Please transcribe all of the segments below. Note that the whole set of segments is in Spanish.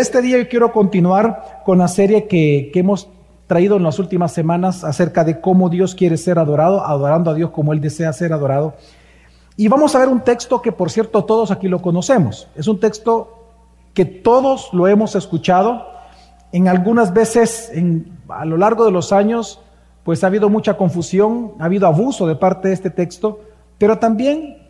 Este día yo quiero continuar con la serie que, que, hemos traído en las últimas semanas acerca de cómo Dios quiere ser adorado, adorando a Dios como Él desea ser adorado. Y vamos a ver un texto que, por cierto, todos aquí lo conocemos. Es un texto que todos lo hemos escuchado. En algunas veces, a lo largo de los años, pues ha habido mucha confusión, ha habido abuso de parte de este texto, pero también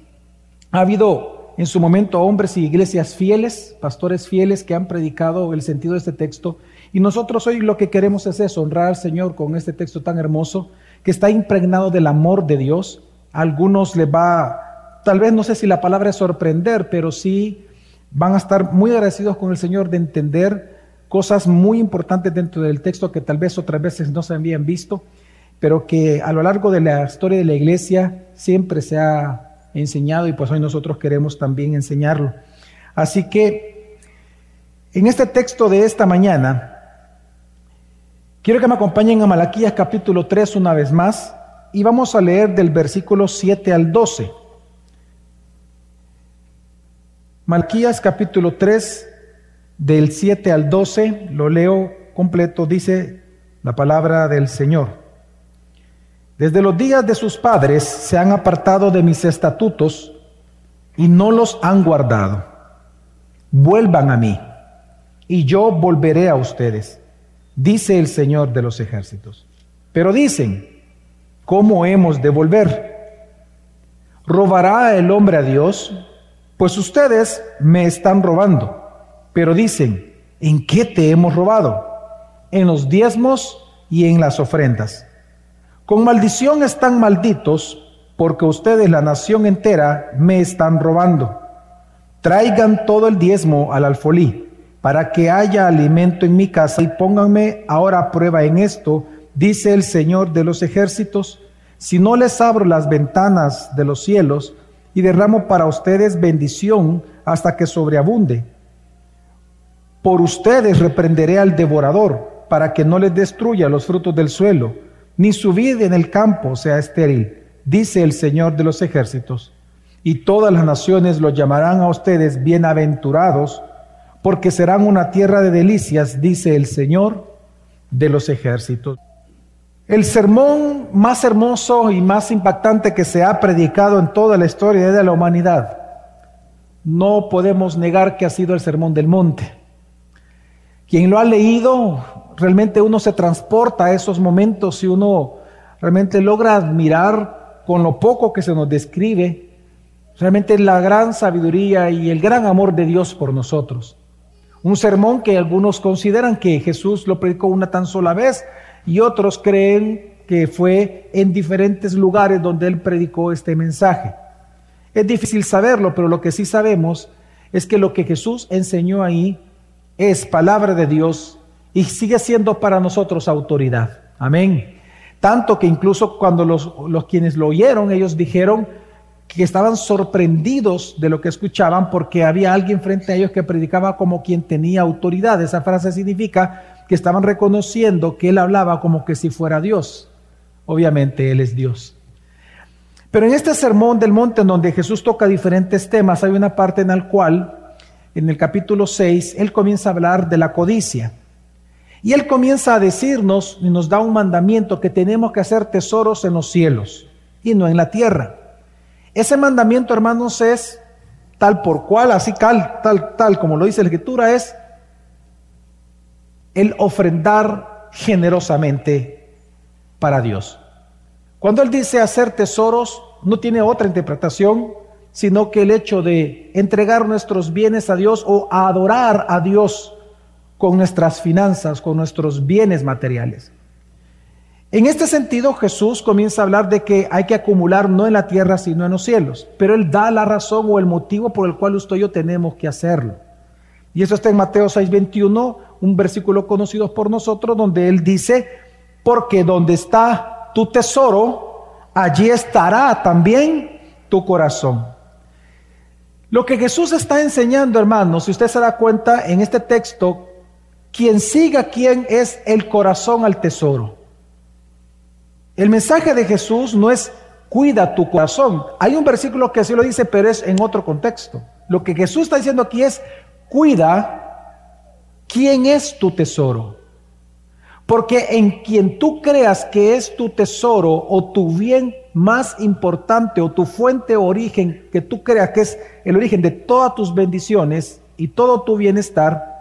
ha habido en su momento hombres y iglesias fieles, pastores fieles que han predicado el sentido de este texto. Y nosotros hoy lo que queremos es eso, honrar al Señor con este texto tan hermoso que está impregnado del amor de Dios. A algunos les va, tal vez no sé si la palabra es sorprender, pero sí van a estar muy agradecidos con el Señor de entender cosas muy importantes dentro del texto que tal vez otras veces no se habían visto, pero que a lo largo de la historia de la iglesia siempre se ha enseñado y pues hoy nosotros queremos también enseñarlo. Así que en este texto de esta mañana, quiero que me acompañen a Malaquías capítulo 3 una vez más y vamos a leer del versículo 7 al 12. Malaquías capítulo 3 del 7 al 12, lo leo completo, dice la palabra del Señor. Desde los días de sus padres se han apartado de mis estatutos y no los han guardado. Vuelvan a mí y yo volveré a ustedes, dice el Señor de los ejércitos. Pero dicen, ¿cómo hemos de volver? ¿Robará el hombre a Dios? Pues ustedes me están robando. Pero dicen, ¿en qué te hemos robado? En los diezmos y en las ofrendas. Con maldición están malditos, porque ustedes, la nación entera, me están robando. Traigan todo el diezmo al alfolí, para que haya alimento en mi casa, y pónganme ahora a prueba en esto, dice el Señor de los ejércitos, si no les abro las ventanas de los cielos y derramo para ustedes bendición hasta que sobreabunde por ustedes reprenderé al devorador, para que no les destruya los frutos del suelo, ni su vida en el campo sea estéril, dice el Señor de los ejércitos. Y todas las naciones lo llamarán a ustedes bienaventurados, porque serán una tierra de delicias, dice el Señor de los ejércitos. El sermón más hermoso y más impactante que se ha predicado en toda la historia de la humanidad, no podemos negar que ha sido el sermón del monte. Quien lo ha leído, realmente uno se transporta a esos momentos y uno realmente logra admirar con lo poco que se nos describe, realmente la gran sabiduría y el gran amor de Dios por nosotros. Un sermón que algunos consideran que Jesús lo predicó una tan sola vez y otros creen que fue en diferentes lugares donde él predicó este mensaje. Es difícil saberlo, pero lo que sí sabemos es que lo que Jesús enseñó ahí es palabra de Dios y sigue siendo para nosotros autoridad. Amén. Tanto que incluso cuando los, los quienes lo oyeron, ellos dijeron que estaban sorprendidos de lo que escuchaban porque había alguien frente a ellos que predicaba como quien tenía autoridad. Esa frase significa que estaban reconociendo que él hablaba como que si fuera Dios. Obviamente él es Dios. Pero en este sermón del monte en donde Jesús toca diferentes temas, hay una parte en la cual en el capítulo 6, él comienza a hablar de la codicia. Y él comienza a decirnos y nos da un mandamiento que tenemos que hacer tesoros en los cielos y no en la tierra. Ese mandamiento, hermanos, es tal por cual, así tal, tal, tal, como lo dice la escritura, es el ofrendar generosamente para Dios. Cuando él dice hacer tesoros, no tiene otra interpretación sino que el hecho de entregar nuestros bienes a Dios o adorar a Dios con nuestras finanzas, con nuestros bienes materiales. En este sentido, Jesús comienza a hablar de que hay que acumular no en la tierra, sino en los cielos, pero Él da la razón o el motivo por el cual usted y yo tenemos que hacerlo. Y eso está en Mateo 6:21, un versículo conocido por nosotros, donde Él dice, porque donde está tu tesoro, allí estará también tu corazón. Lo que Jesús está enseñando, hermanos, si usted se da cuenta en este texto, quien siga quién es el corazón al tesoro. El mensaje de Jesús no es cuida tu corazón. Hay un versículo que así lo dice, pero es en otro contexto. Lo que Jesús está diciendo aquí es cuida ¿quién es tu tesoro? Porque en quien tú creas que es tu tesoro o tu bien más importante o tu fuente origen que tú creas que es el origen de todas tus bendiciones y todo tu bienestar,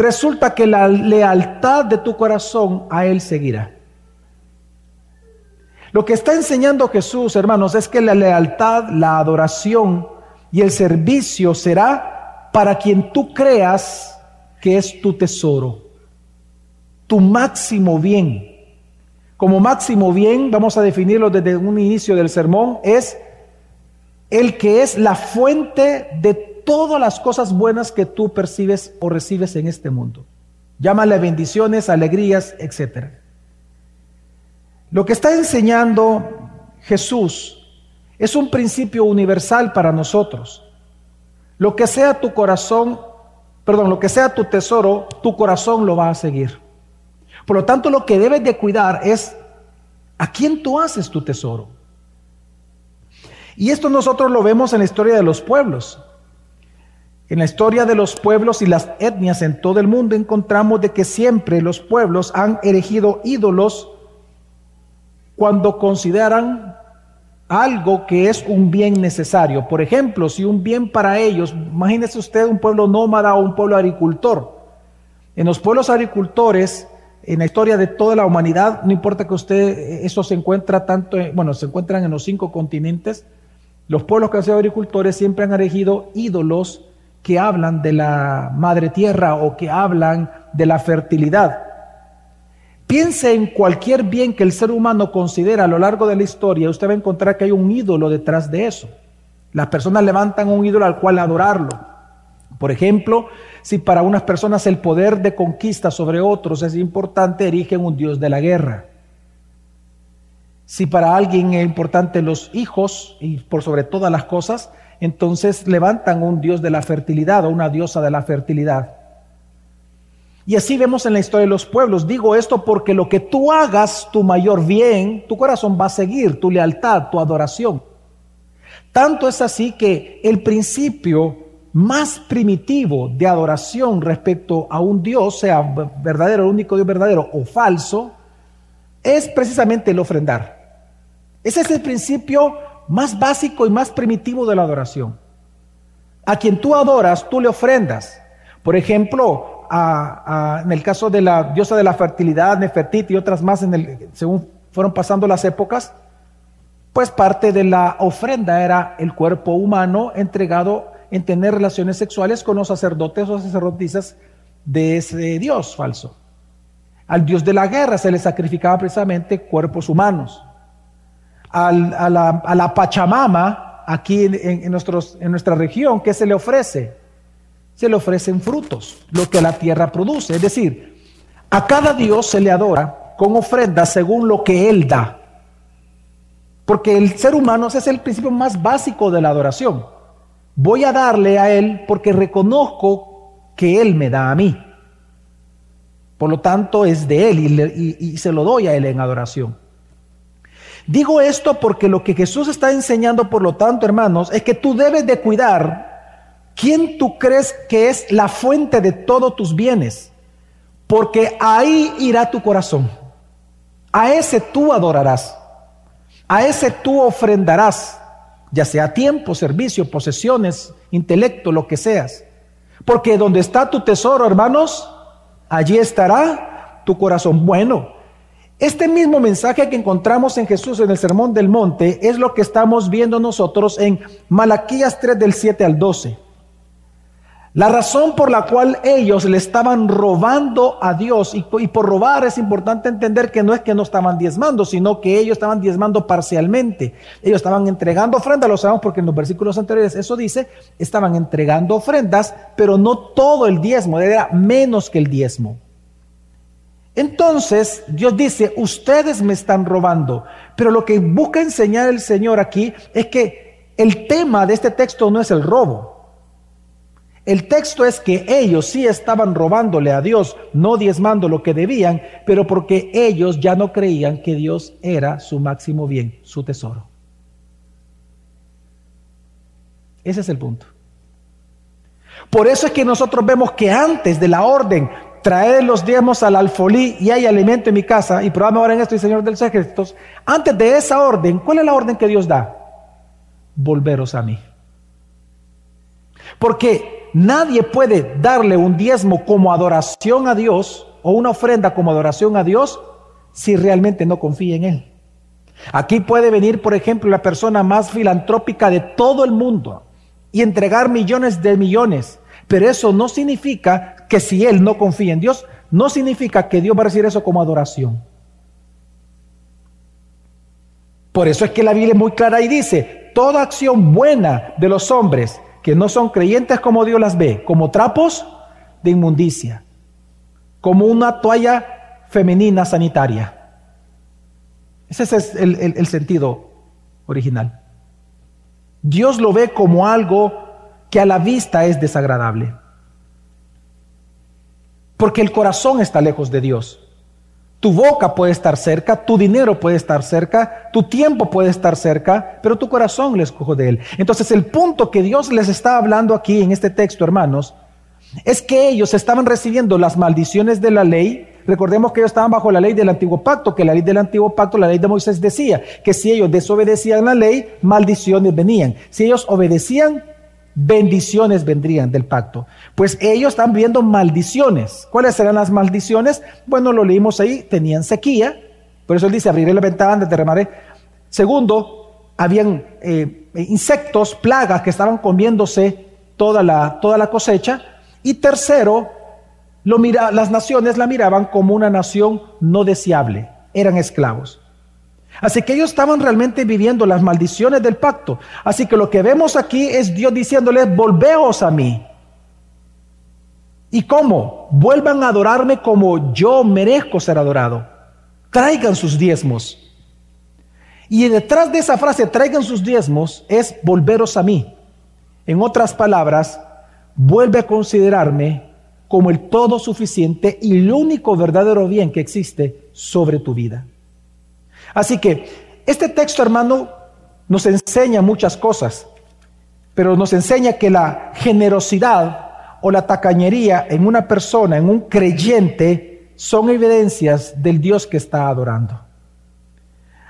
resulta que la lealtad de tu corazón a Él seguirá. Lo que está enseñando Jesús, hermanos, es que la lealtad, la adoración y el servicio será para quien tú creas que es tu tesoro, tu máximo bien. Como máximo bien, vamos a definirlo desde un inicio del sermón, es el que es la fuente de todas las cosas buenas que tú percibes o recibes en este mundo. Llámale bendiciones, alegrías, etc. Lo que está enseñando Jesús es un principio universal para nosotros. Lo que sea tu corazón, perdón, lo que sea tu tesoro, tu corazón lo va a seguir. Por lo tanto, lo que debes de cuidar es a quién tú haces tu tesoro. Y esto nosotros lo vemos en la historia de los pueblos. En la historia de los pueblos y las etnias en todo el mundo encontramos de que siempre los pueblos han erigido ídolos cuando consideran algo que es un bien necesario. Por ejemplo, si un bien para ellos, imagínese usted un pueblo nómada o un pueblo agricultor. En los pueblos agricultores, en la historia de toda la humanidad, no importa que usted, eso se encuentra tanto, bueno, se encuentran en los cinco continentes, los pueblos que han sido agricultores siempre han elegido ídolos que hablan de la madre tierra o que hablan de la fertilidad. Piense en cualquier bien que el ser humano considera a lo largo de la historia, usted va a encontrar que hay un ídolo detrás de eso. Las personas levantan un ídolo al cual adorarlo. Por ejemplo, si para unas personas el poder de conquista sobre otros es importante, erigen un dios de la guerra. Si para alguien es importante los hijos y por sobre todas las cosas, entonces levantan un dios de la fertilidad o una diosa de la fertilidad. Y así vemos en la historia de los pueblos. Digo esto porque lo que tú hagas, tu mayor bien, tu corazón va a seguir, tu lealtad, tu adoración. Tanto es así que el principio más primitivo de adoración respecto a un Dios, sea verdadero, el único Dios verdadero o falso, es precisamente el ofrendar. Ese es el principio más básico y más primitivo de la adoración. A quien tú adoras, tú le ofrendas. Por ejemplo, en el caso de la diosa de la fertilidad, Nefertiti y otras más, según fueron pasando las épocas, pues parte de la ofrenda era el cuerpo humano entregado en tener relaciones sexuales con los sacerdotes o sacerdotisas de ese dios falso. Al dios de la guerra se le sacrificaba precisamente cuerpos humanos. A, la, Pachamama, aquí en, nuestra región, ¿qué se le ofrece? se le ofrecen frutos, lo que la tierra produce. Es decir, a cada Dios se le adora con ofrendas según lo que Él da. Porque el ser humano es el principio más básico de la adoración. Voy a darle a Él porque reconozco que Él me da a mí. Por lo tanto, es de Él y, y se lo doy a Él en adoración. Digo esto porque lo que Jesús está enseñando, por lo tanto, hermanos, es que tú debes de cuidar ¿Quién tú crees que es la fuente de todos tus bienes? Porque ahí irá tu corazón. A ese tú adorarás. A ese tú ofrendarás, ya sea tiempo, servicio, posesiones, intelecto, lo que seas. Porque donde está tu tesoro, hermanos, allí estará tu corazón. Bueno, este mismo mensaje que encontramos en Jesús en el Sermón del Monte es lo que estamos viendo nosotros en Malaquías 3 del 7 al 12. La razón por la cual ellos le estaban robando a Dios, y, por robar es importante entender que no es que no estaban diezmando, sino que ellos estaban diezmando parcialmente. Ellos estaban entregando ofrendas, lo sabemos porque en los versículos anteriores eso dice, estaban entregando ofrendas, pero no todo el diezmo, era menos que el diezmo. Entonces Dios dice, ustedes me están robando, pero lo que busca enseñar el Señor aquí es que el tema de este texto no es el robo. El texto es que ellos sí estaban robándole a Dios, no diezmando lo que debían, pero porque ellos ya no creían que Dios era su máximo bien, su tesoro. Ese es el punto. Por eso es que nosotros vemos que antes de la orden, traer los diezmos al alfolí y hay alimento en mi casa, y probadme ahora en esto, y Señor de los ejércitos, antes de esa orden, ¿cuál es la orden que Dios da? Volveros a mí. Porque nadie puede darle un diezmo como adoración a Dios o una ofrenda como adoración a Dios si realmente no confía en Él. Aquí puede venir, por ejemplo, la persona más filantrópica de todo el mundo y entregar millones de millones, pero eso no significa que si él no confía en Dios, no significa que Dios va a recibir eso como adoración. Por eso es que la Biblia es muy clara y dice, toda acción buena de los hombres que no son creyentes como Dios las ve, como trapos de inmundicia, como una toalla femenina sanitaria. Ese es el, el sentido original. Dios lo ve como algo que a la vista es desagradable. Porque el corazón está lejos de Dios. Tu boca puede estar cerca, tu dinero puede estar cerca, tu tiempo puede estar cerca, pero tu corazón le escojo de él. Entonces el punto que Dios les está hablando aquí en este texto, hermanos, es que ellos estaban recibiendo las maldiciones de la ley. Recordemos que ellos estaban bajo la ley del antiguo pacto, que la ley del antiguo pacto, la ley de Moisés decía que si ellos desobedecían la ley, maldiciones venían. Si ellos obedecían, bendiciones vendrían del pacto. Pues ellos están viendo maldiciones. ¿Cuáles serán las maldiciones? Bueno, lo leímos ahí, tenían sequía, por eso él dice, abriré la ventana, derramaré. Segundo, habían eh, insectos, plagas que estaban comiéndose toda la, toda la cosecha. Y tercero, lo mira, las naciones la miraban como una nación no deseable, eran esclavos. Así que ellos estaban realmente viviendo las maldiciones del pacto. Así que lo que vemos aquí es Dios diciéndoles, volveos a mí. ¿Y cómo? Vuelvan a adorarme como yo merezco ser adorado. Traigan sus diezmos. Y detrás de esa frase, traigan sus diezmos, es volveros a mí. En otras palabras, vuelve a considerarme como el todo suficiente y el único verdadero bien que existe sobre tu vida. Así que este texto, hermano, nos enseña muchas cosas, pero nos enseña que la generosidad o la tacañería en una persona, en un creyente, son evidencias del Dios que está adorando.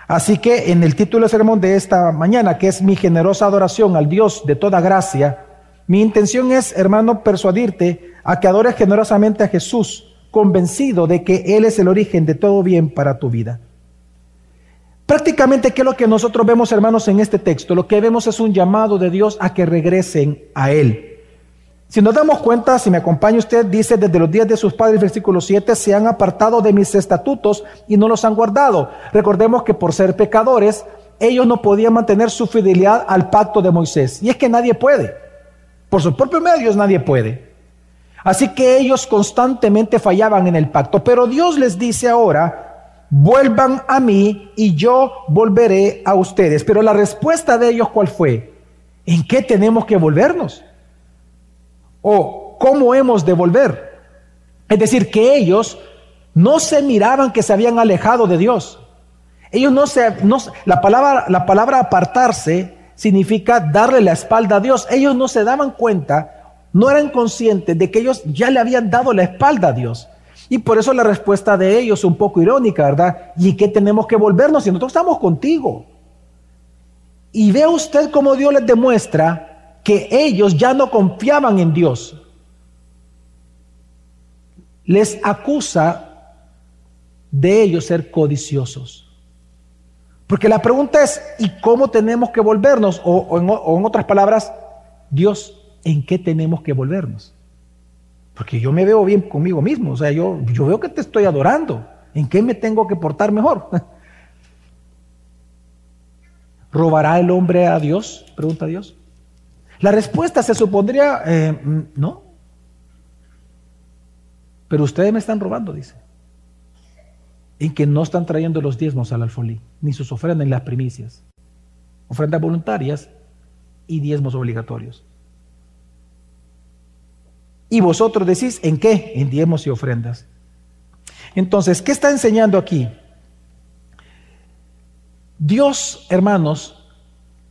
Así que en el título del sermón de esta mañana, que es mi generosa adoración al Dios de toda gracia, mi intención es, hermano, persuadirte a que adores generosamente a Jesús, convencido de que Él es el origen de todo bien para tu vida. Prácticamente, ¿qué es lo que nosotros vemos, hermanos, en este texto? Lo que vemos es un llamado de Dios a que regresen a Él. Si nos damos cuenta, si me acompaña usted, dice, desde los días de sus padres, versículo 7, se han apartado de mis estatutos y no los han guardado. Recordemos que por ser pecadores, ellos no podían mantener su fidelidad al pacto de Moisés. Y es que nadie puede. Por sus propios medios nadie puede. Así que ellos constantemente fallaban en el pacto. Pero Dios les dice ahora, vuelvan a mí y yo volveré a ustedes. Pero la respuesta de ellos, ¿cuál fue? ¿En qué tenemos que volvernos? ¿O cómo hemos de volver? Es decir, que ellos no se miraban que se habían alejado de Dios. Ellos no se, la palabra, la palabra apartarse significa darle la espalda a Dios. Ellos no se daban cuenta, no eran conscientes de que ellos ya le habían dado la espalda a Dios. Y por eso la respuesta de ellos es un poco irónica, ¿verdad? ¿Y qué tenemos que volvernos si nosotros estamos contigo? Y vea usted cómo Dios les demuestra que ellos ya no confiaban en Dios. Les acusa de ellos ser codiciosos. Porque la pregunta es, ¿y cómo tenemos que volvernos? O, en, o en otras palabras, Dios, ¿en qué tenemos que volvernos? Porque yo me veo bien conmigo mismo. O sea, yo, yo veo que te estoy adorando. ¿En qué me tengo que portar mejor? ¿Robará el hombre a Dios? Pregunta Dios. La respuesta se supondría, eh, mm, no. Pero ustedes me están robando, dice. En que no están trayendo los diezmos al alfolí, ni sus ofrendas en las primicias. Ofrendas voluntarias y diezmos obligatorios. Y vosotros decís, ¿en qué? En diezmos y ofrendas. Entonces, ¿qué está enseñando aquí? Dios, hermanos,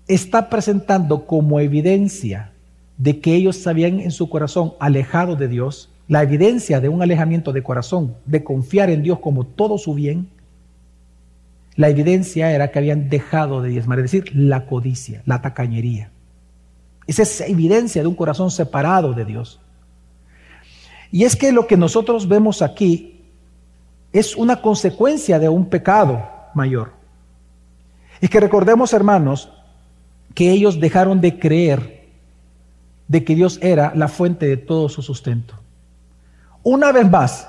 está presentando como evidencia de que ellos habían en su corazón alejado de Dios, la evidencia de un alejamiento de corazón, de confiar en Dios como todo su bien, la evidencia era que habían dejado de diezmar, es decir, la codicia, la tacañería. Esa es evidencia de un corazón separado de Dios. Y es que lo que nosotros vemos aquí es una consecuencia de un pecado mayor. Y que recordemos, hermanos, que ellos dejaron de creer de que Dios era la fuente de todo su sustento. Una vez más,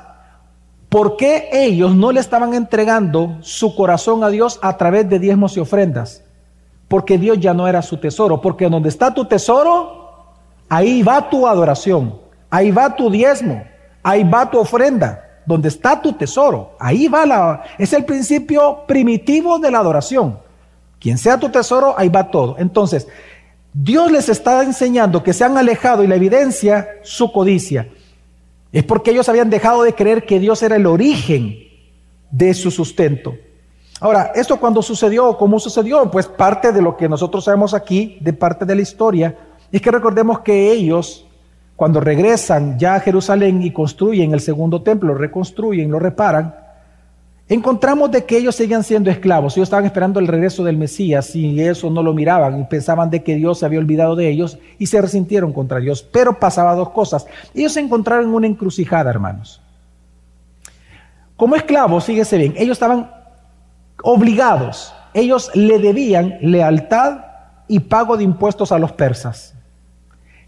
¿por qué ellos no le estaban entregando su corazón a Dios a través de diezmos y ofrendas? Porque Dios ya no era su tesoro, porque donde está tu tesoro, ahí va tu adoración, ahí va tu diezmo, ahí va tu ofrenda, donde está tu tesoro, ahí va la... Es el principio primitivo de la adoración. Quien sea tu tesoro, ahí va todo. Entonces, Dios les está enseñando que se han alejado y la evidencia, su codicia. Es porque ellos habían dejado de creer que Dios era el origen de su sustento. Ahora, ¿esto cuando sucedió? ¿Cómo sucedió? Pues parte de lo que nosotros sabemos aquí, de parte de la historia, es que recordemos que ellos, cuando regresan ya a Jerusalén y construyen el segundo templo, reconstruyen, lo reparan, encontramos de que ellos seguían siendo esclavos. Ellos estaban esperando el regreso del Mesías y eso no lo miraban y pensaban de que Dios se había olvidado de ellos y se resintieron contra Dios. Pero pasaba dos cosas. Ellos se encontraron en una encrucijada, hermanos. Como esclavos, fíjese bien, ellos estaban obligados. Ellos le debían lealtad y pago de impuestos a los persas.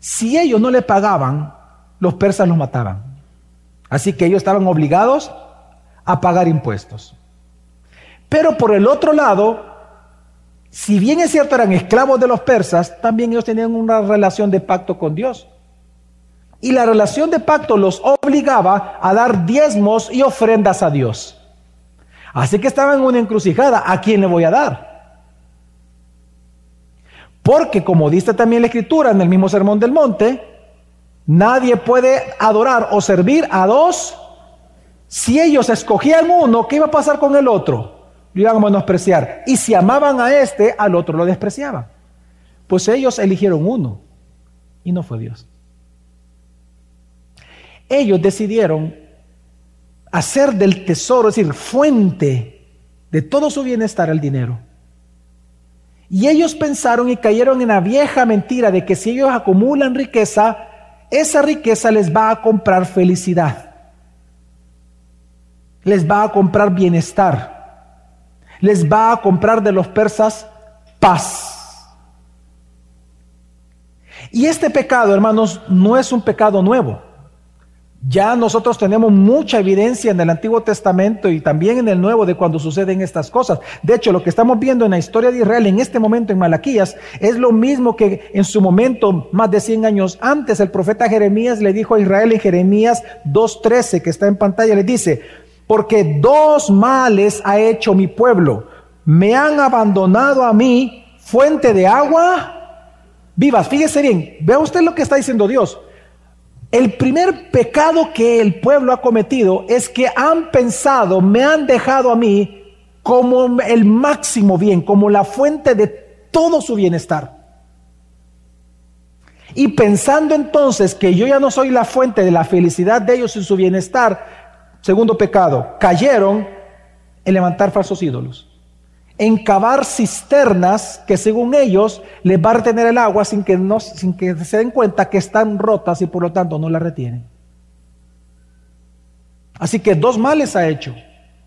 Si ellos no le pagaban, los persas los mataban. Así que ellos estaban obligados a pagar impuestos. Pero por el otro lado, si bien es cierto eran esclavos de los persas, también ellos tenían una relación de pacto con Dios. Y la relación de pacto los obligaba a dar diezmos y ofrendas a Dios. Así que estaban en una encrucijada. ¿A quién le voy a dar? Porque como dice también la escritura en el mismo Sermón del Monte, nadie puede adorar o servir a dos si ellos escogían uno, ¿qué iba a pasar con el otro? Lo iban a menospreciar. Y si amaban a este, al otro lo despreciaban. Pues ellos eligieron uno y no fue Dios. Ellos decidieron hacer del tesoro, es decir, fuente de todo su bienestar el dinero. Y ellos pensaron y cayeron en la vieja mentira de que si ellos acumulan riqueza, esa riqueza les va a comprar felicidad les va a comprar bienestar, les va a comprar de los persas paz. Y este pecado, hermanos, no es un pecado nuevo. Ya nosotros tenemos mucha evidencia en el Antiguo Testamento y también en el Nuevo de cuando suceden estas cosas. De hecho, lo que estamos viendo en la historia de Israel en este momento en Malaquías es lo mismo que en su momento, más de 100 años antes, el profeta Jeremías le dijo a Israel en Jeremías 2.13, que está en pantalla, le dice, porque dos males ha hecho mi pueblo. Me han abandonado a mí, fuente de agua vivas. Fíjese bien, vea usted lo que está diciendo Dios. El primer pecado que el pueblo ha cometido es que han pensado, me han dejado a mí como el máximo bien, como la fuente de todo su bienestar. Y pensando entonces que yo ya no soy la fuente de la felicidad de ellos y su bienestar, Segundo pecado, cayeron en levantar falsos ídolos, en cavar cisternas que según ellos les va a retener el agua sin que, no, sin que se den cuenta que están rotas y por lo tanto no la retienen. Así que dos males ha hecho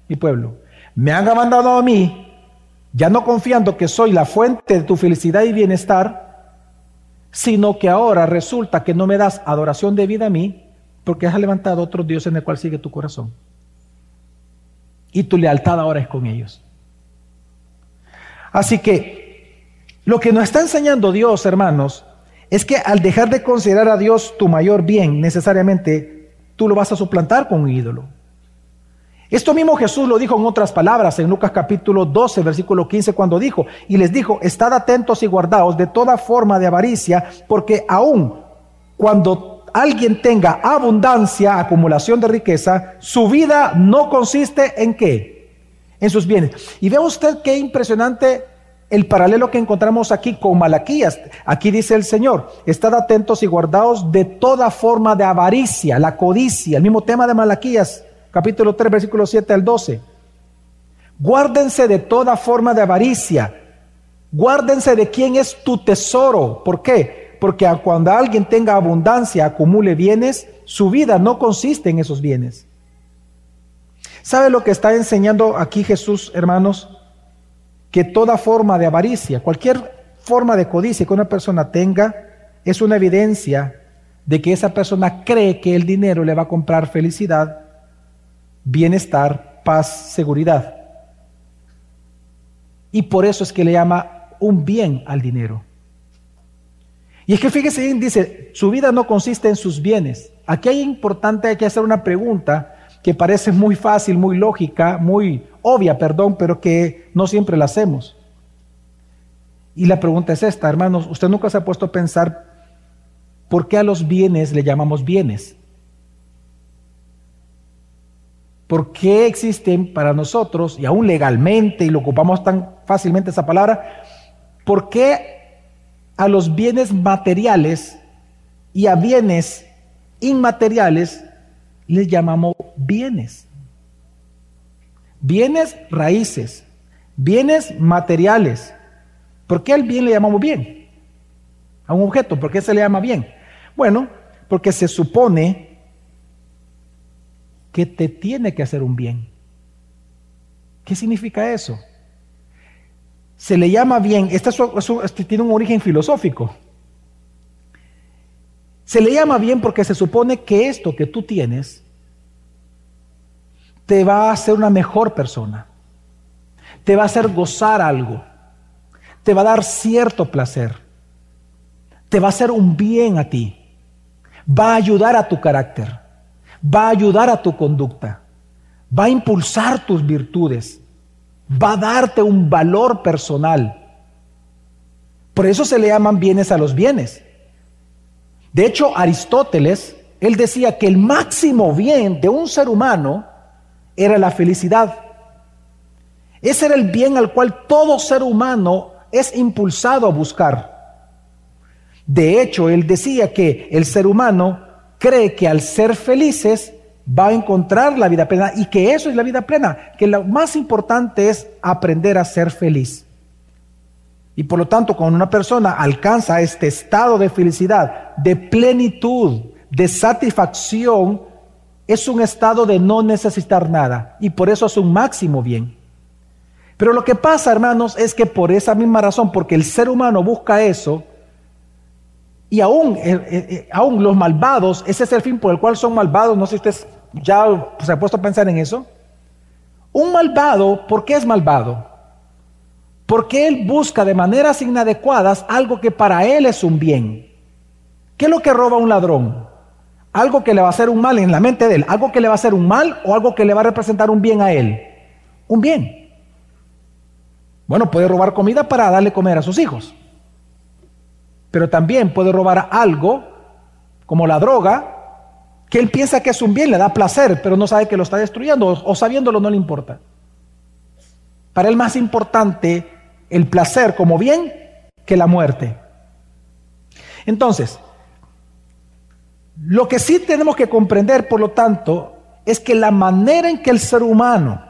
mi pueblo. Me han abandonado a mí, ya no confiando que soy la fuente de tu felicidad y bienestar, sino que ahora resulta que no me das adoración de vida a mí, porque has levantado otro Dios en el cual sigue tu corazón. Y tu lealtad ahora es con ellos. Así que lo que nos está enseñando Dios, hermanos, es que al dejar de considerar a Dios tu mayor bien, necesariamente tú lo vas a suplantar con un ídolo. Esto mismo Jesús lo dijo en otras palabras en Lucas capítulo 12, versículo 15, cuando dijo, y les dijo, estad atentos y guardaos de toda forma de avaricia, porque aún cuando alguien tenga abundancia, acumulación de riqueza, su vida no consiste en qué? En sus bienes. Y vea usted qué impresionante el paralelo que encontramos aquí con Malaquías. Aquí dice el Señor, estad atentos y guardaos de toda forma de avaricia, la codicia, el mismo tema de Malaquías, capítulo 3, versículo 7 al 12. Guárdense de toda forma de avaricia. Guárdense de quién es tu tesoro. ¿Por qué? Porque cuando alguien tenga abundancia, acumule bienes, su vida no consiste en esos bienes. ¿Sabe lo que está enseñando aquí Jesús, hermanos? Que toda forma de avaricia, cualquier forma de codicia que una persona tenga, es una evidencia de que esa persona cree que el dinero le va a comprar felicidad, bienestar, paz, seguridad. Y por eso es que le llama un bien al dinero. Y es que fíjese dice, su vida no consiste en sus bienes. Aquí hay importante, hay que hacer una pregunta que parece muy fácil, muy lógica, muy obvia, perdón, pero que no siempre la hacemos. Y la pregunta es esta, hermanos, ¿usted nunca se ha puesto a pensar por qué a los bienes le llamamos bienes? ¿Por qué existen para nosotros, y aún legalmente, y lo ocupamos tan fácilmente esa palabra, por qué a los bienes materiales y a bienes inmateriales les llamamos bienes. Bienes raíces, bienes materiales. ¿Por qué al bien le llamamos bien? A un objeto, ¿por qué se le llama bien? Bueno, porque se supone que te tiene que hacer un bien. ¿Qué significa eso? Se le llama bien, esto, tiene un origen filosófico. Se le llama bien porque se supone que esto que tú tienes te va a hacer una mejor persona, te va a hacer gozar algo, te va a dar cierto placer, te va a hacer un bien a ti, va a ayudar a tu carácter, va a ayudar a tu conducta, va a impulsar tus virtudes, va a darte un valor personal. Por eso se le llaman bienes a los bienes. De hecho, Aristóteles, él decía que el máximo bien de un ser humano era la felicidad. Ese era el bien al cual todo ser humano es impulsado a buscar. De hecho, él decía que el ser humano cree que al ser felices va a encontrar la vida plena y que eso es la vida plena, que lo más importante es aprender a ser feliz. Y por lo tanto, cuando una persona alcanza este estado de felicidad, de plenitud, de satisfacción, es un estado de no necesitar nada. Y por eso es un máximo bien. Pero lo que pasa, hermanos, es que por esa misma razón, porque el ser humano busca eso, y aún, eh, eh, eh, aún los malvados, ese es el fin por el cual son malvados, no sé si usted ya se ha puesto a pensar en eso. Un malvado, ¿por qué es malvado? Porque él busca de maneras inadecuadas algo que para él es un bien. ¿Qué es lo que roba un ladrón? Algo que le va a hacer un mal en la mente de él, algo que le va a hacer un mal o algo que le va a representar un bien a él. Un bien. Bueno, puede robar comida para darle comer a sus hijos. Pero también puede robar algo, como la droga, que él piensa que es un bien, le da placer, pero no sabe que lo está destruyendo o sabiéndolo no le importa. Para él más importante el placer como bien que la muerte. Entonces, lo que sí tenemos que comprender, por lo tanto, es que la manera en que el ser humano,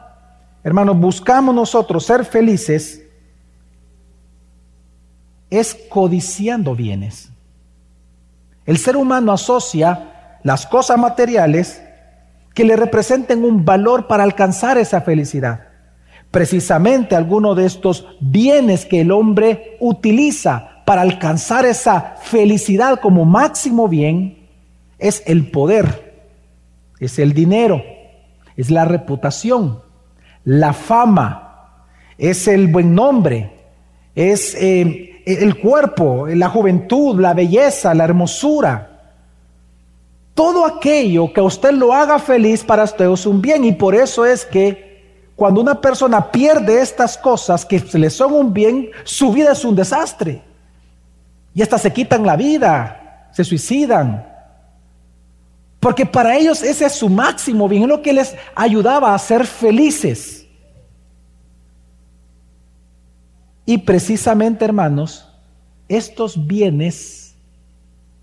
hermanos, buscamos nosotros ser felices, es codiciando bienes. El ser humano asocia las cosas materiales que le representen un valor para alcanzar esa felicidad precisamente alguno de estos bienes que el hombre utiliza para alcanzar esa felicidad como máximo bien es el poder, es el dinero, es la reputación, la fama, es el buen nombre, es eh, el cuerpo, la juventud, la belleza, la hermosura. Todo aquello que a usted lo haga feliz para usted es un bien y por eso es que cuando una persona pierde estas cosas que se le son un bien, su vida es un desastre. Y hasta se quitan la vida, se suicidan. Porque para ellos ese es su máximo bien, es lo que les ayudaba a ser felices. Y precisamente, hermanos, estos bienes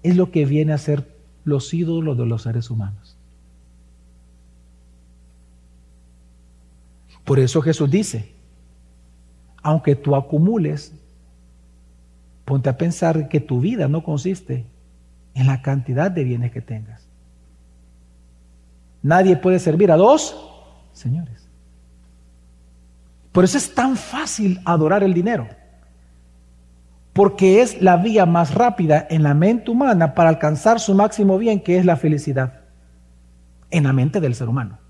es lo que viene a ser los ídolos de los seres humanos. Por eso Jesús dice, aunque tú acumules, ponte a pensar que tu vida no consiste en la cantidad de bienes que tengas. Nadie puede servir a dos señores. Por eso es tan fácil adorar el dinero. Porque es la vía más rápida en la mente humana para alcanzar su máximo bien, que es la felicidad. En la mente del ser humano.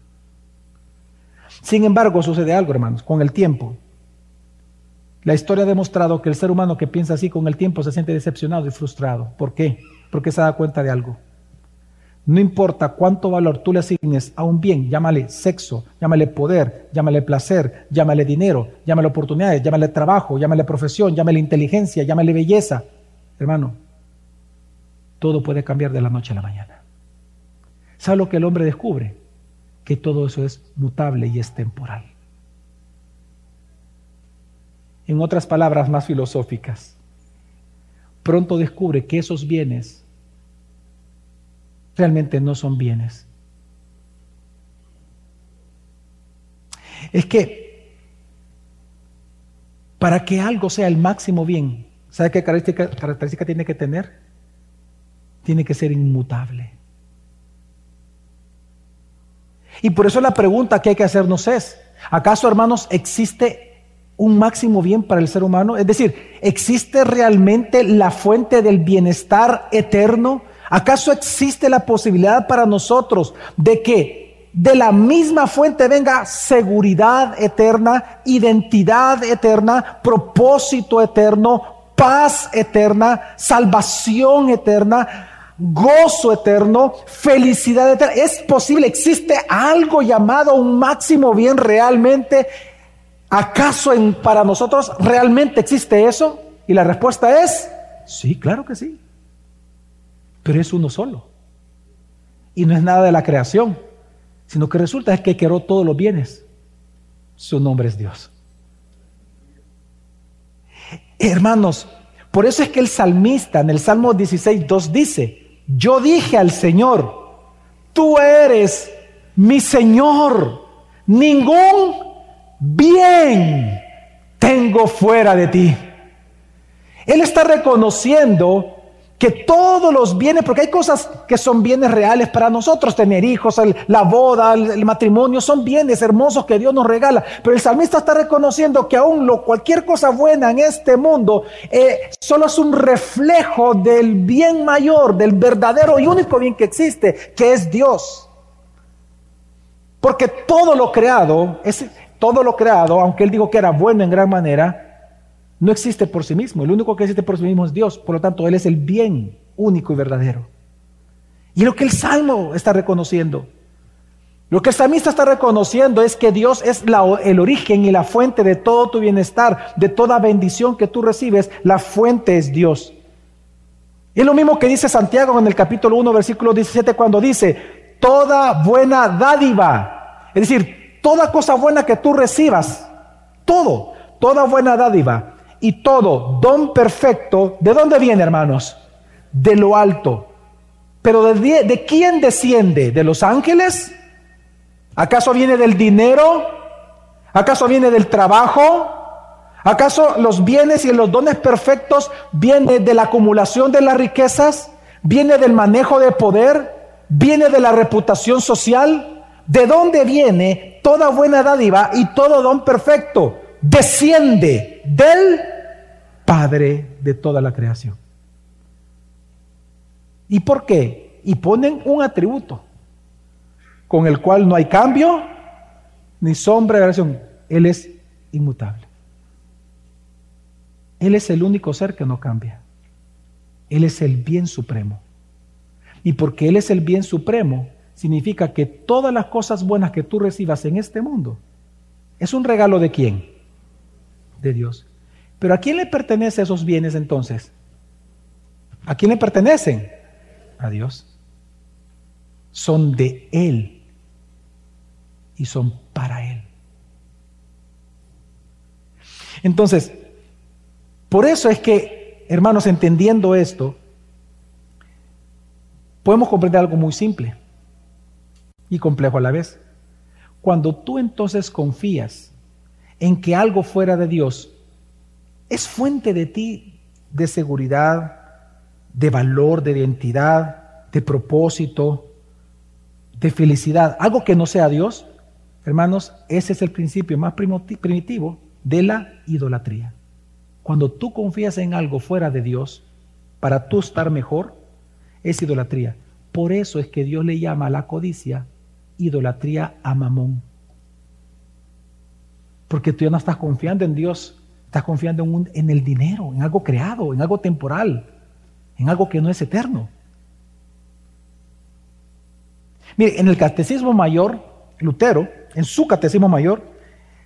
Sin embargo, sucede algo, hermanos, con el tiempo. La historia ha demostrado que el ser humano que piensa así con el tiempo se siente decepcionado y frustrado. ¿Por qué? Porque se da cuenta de algo. No importa cuánto valor tú le asignes a un bien, llámale sexo, llámale poder, llámale placer, llámale dinero, llámale oportunidades, llámale trabajo, llámale profesión, llámale inteligencia, llámale belleza. Hermano, todo puede cambiar de la noche a la mañana. ¿Sabe lo que el hombre descubre? Que todo eso es mutable y es temporal. En otras palabras más filosóficas, pronto descubre que esos bienes realmente no son bienes. Es que para que algo sea el máximo bien, ¿sabe qué característica, tiene que tener? Tiene que ser inmutable. Y por eso la pregunta que hay que hacernos es, ¿acaso hermanos existe un máximo bien para el ser humano? Es decir, ¿existe realmente la fuente del bienestar eterno ¿Acaso existe la posibilidad para nosotros de que de la misma fuente venga seguridad eterna, identidad eterna, propósito eterno, paz eterna, salvación eterna, gozo eterno, felicidad eterna? ¿Es posible? ¿Existe algo llamado un máximo bien realmente? ¿Acaso para nosotros realmente existe eso? Y la respuesta es, sí, claro que sí pero es uno solo. Y no es nada de la creación, sino que resulta que creó todos los bienes. Su nombre es Dios. Hermanos, por eso es que el salmista en el Salmo 16, 2 dice, yo dije al Señor, tú eres mi Señor, ningún bien tengo fuera de ti. Él está reconociendo que todos los bienes, porque hay cosas que son bienes reales para nosotros, tener hijos, la boda, el, matrimonio, son bienes hermosos que Dios nos regala, pero el salmista está reconociendo que aún lo, cualquier cosa buena en este mundo eh, solo es un reflejo del bien mayor, del verdadero y único bien que existe, que es Dios. Porque todo lo creado, es, todo lo creado, aunque él dijo que era bueno en gran manera, no existe por sí mismo. El único que existe por sí mismo es Dios. Por lo tanto, Él es el bien único y verdadero. Y lo que el Salmo está reconociendo, lo que el salmista está reconociendo es que Dios es el origen y la fuente de todo tu bienestar, de toda bendición que tú recibes. La fuente es Dios. Y es lo mismo que dice Santiago en el capítulo 1, versículo 17, cuando dice, toda buena dádiva, es decir, toda cosa buena que tú recibas, todo, toda buena dádiva y todo don perfecto, ¿de dónde viene, hermanos? De lo alto. Pero ¿de, ¿de, quién desciende? ¿De los ángeles? ¿Acaso viene del dinero? ¿Acaso viene del trabajo? ¿Acaso los bienes y los dones perfectos vienen de la acumulación de las riquezas? ¿Viene del manejo de poder? ¿Viene de la reputación social? ¿De dónde viene toda buena dádiva y todo don perfecto? Desciende del Padre de toda la creación. ¿Y por qué? Y ponen un atributo con el cual no hay cambio ni sombra de variación. Él es inmutable. Él es el único ser que no cambia. Él es el bien supremo. Y porque Él es el bien supremo, significa que todas las cosas buenas que tú recibas en este mundo es un regalo de quién? De Dios. Pero ¿a quién le pertenecen esos bienes entonces? ¿A quién le pertenecen? A Dios. Son de Él y son para Él. Entonces, Por eso es que, hermanos, entendiendo esto, podemos comprender algo muy simple y complejo a la vez. Cuando tú entonces confías en que algo fuera de Dios es fuente de ti de seguridad, de valor, de identidad, de propósito, de felicidad, algo que no sea Dios, hermanos, ese es el principio más primitivo de la idolatría. Cuando tú confías en algo fuera de Dios, para tú estar mejor, es idolatría. Por eso es que Dios le llama a la codicia idolatría a mamón. Porque tú ya no estás confiando en Dios, estás confiando en, el dinero, en algo creado, en algo temporal, en algo que no es eterno. Mire, en el catecismo mayor, Lutero, en su catecismo mayor,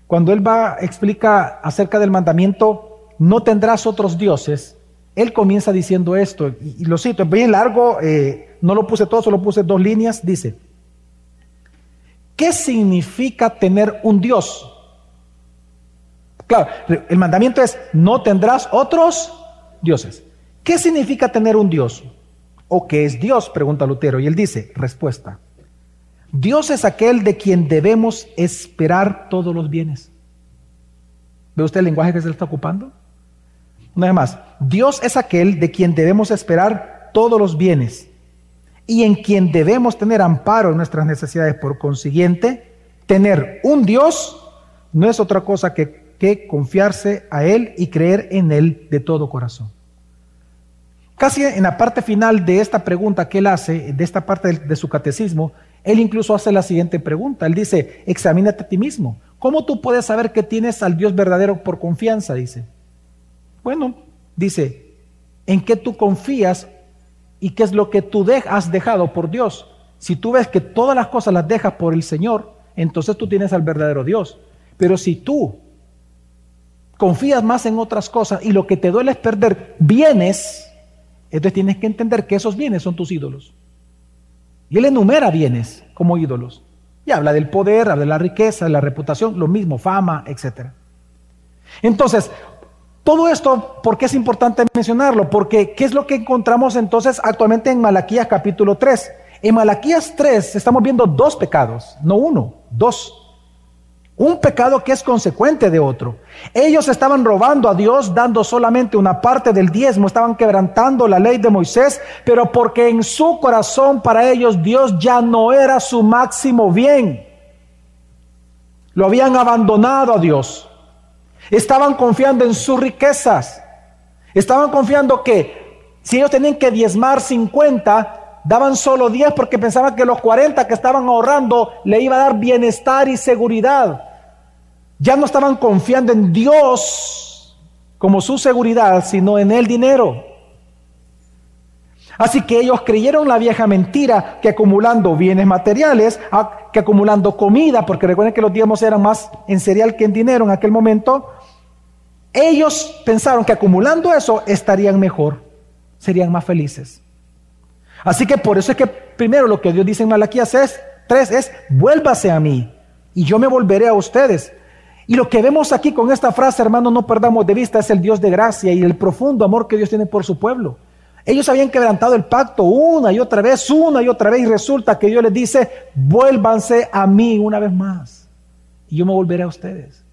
cuando él va, explica acerca del mandamiento, no tendrás otros dioses, él comienza diciendo esto, y, lo cito, es bien largo, eh, no lo puse todo, solo puse dos líneas, dice, ¿qué significa tener un Dios? Claro, el mandamiento es, no tendrás otros dioses. ¿Qué significa tener un Dios? ¿O qué es Dios? Pregunta Lutero. Y él dice, respuesta, Dios es aquel de quien debemos esperar todos los bienes. ¿Ve usted el lenguaje que se le está ocupando? Una vez más, Dios es aquel de quien debemos esperar todos los bienes y en quien debemos tener amparo en nuestras necesidades. Por consiguiente, tener un Dios no es otra cosa que, que confiarse a Él y creer en Él de todo corazón. Casi en la parte final de esta pregunta que él hace, de esta parte de, su catecismo, él incluso hace la siguiente pregunta. Él dice, examínate a ti mismo. ¿Cómo tú puedes saber que tienes al Dios verdadero por confianza? Dice. Bueno, dice, ¿en qué tú confías y qué es lo que tú has dejado por Dios? Si tú ves que todas las cosas las dejas por el Señor, entonces tú tienes al verdadero Dios. Pero si tú confías más en otras cosas y lo que te duele es perder bienes, entonces tienes que entender que esos bienes son tus ídolos. Y él enumera bienes como ídolos. Y habla del poder, habla de la riqueza, de la reputación, lo mismo, fama, etc. Entonces, todo esto, ¿por qué es importante mencionarlo? Porque, ¿qué es lo que encontramos entonces actualmente en Malaquías capítulo 3? En Malaquías 3 estamos viendo dos pecados, no uno, dos. Un pecado que es consecuente de otro. Ellos estaban robando a Dios dando solamente una parte del diezmo, estaban quebrantando la ley de Moisés, pero porque en su corazón para ellos Dios ya no era su máximo bien. Lo habían abandonado a Dios. Estaban confiando en sus riquezas. Estaban confiando que si ellos tenían que diezmar 50, daban solo 10 porque pensaban que los 40 que estaban ahorrando le iba a dar bienestar y seguridad. Ya no estaban confiando en Dios como su seguridad, sino en el dinero. Así que ellos creyeron la vieja mentira que acumulando bienes materiales, que acumulando comida, porque recuerden que los diezmos eran más en cereal que en dinero en aquel momento, ellos pensaron que acumulando eso estarían mejor, serían más felices. Así que por eso es que primero lo que Dios dice en Malaquías 3 es, vuélvase a mí y yo me volveré a ustedes. Y lo que vemos aquí con esta frase, hermano, no perdamos de vista, es el Dios de gracia y el profundo amor que Dios tiene por su pueblo. Ellos habían quebrantado el pacto una y otra vez, una y otra vez, y resulta que Dios les dice, vuélvanse a mí una vez más, y yo me volveré a ustedes.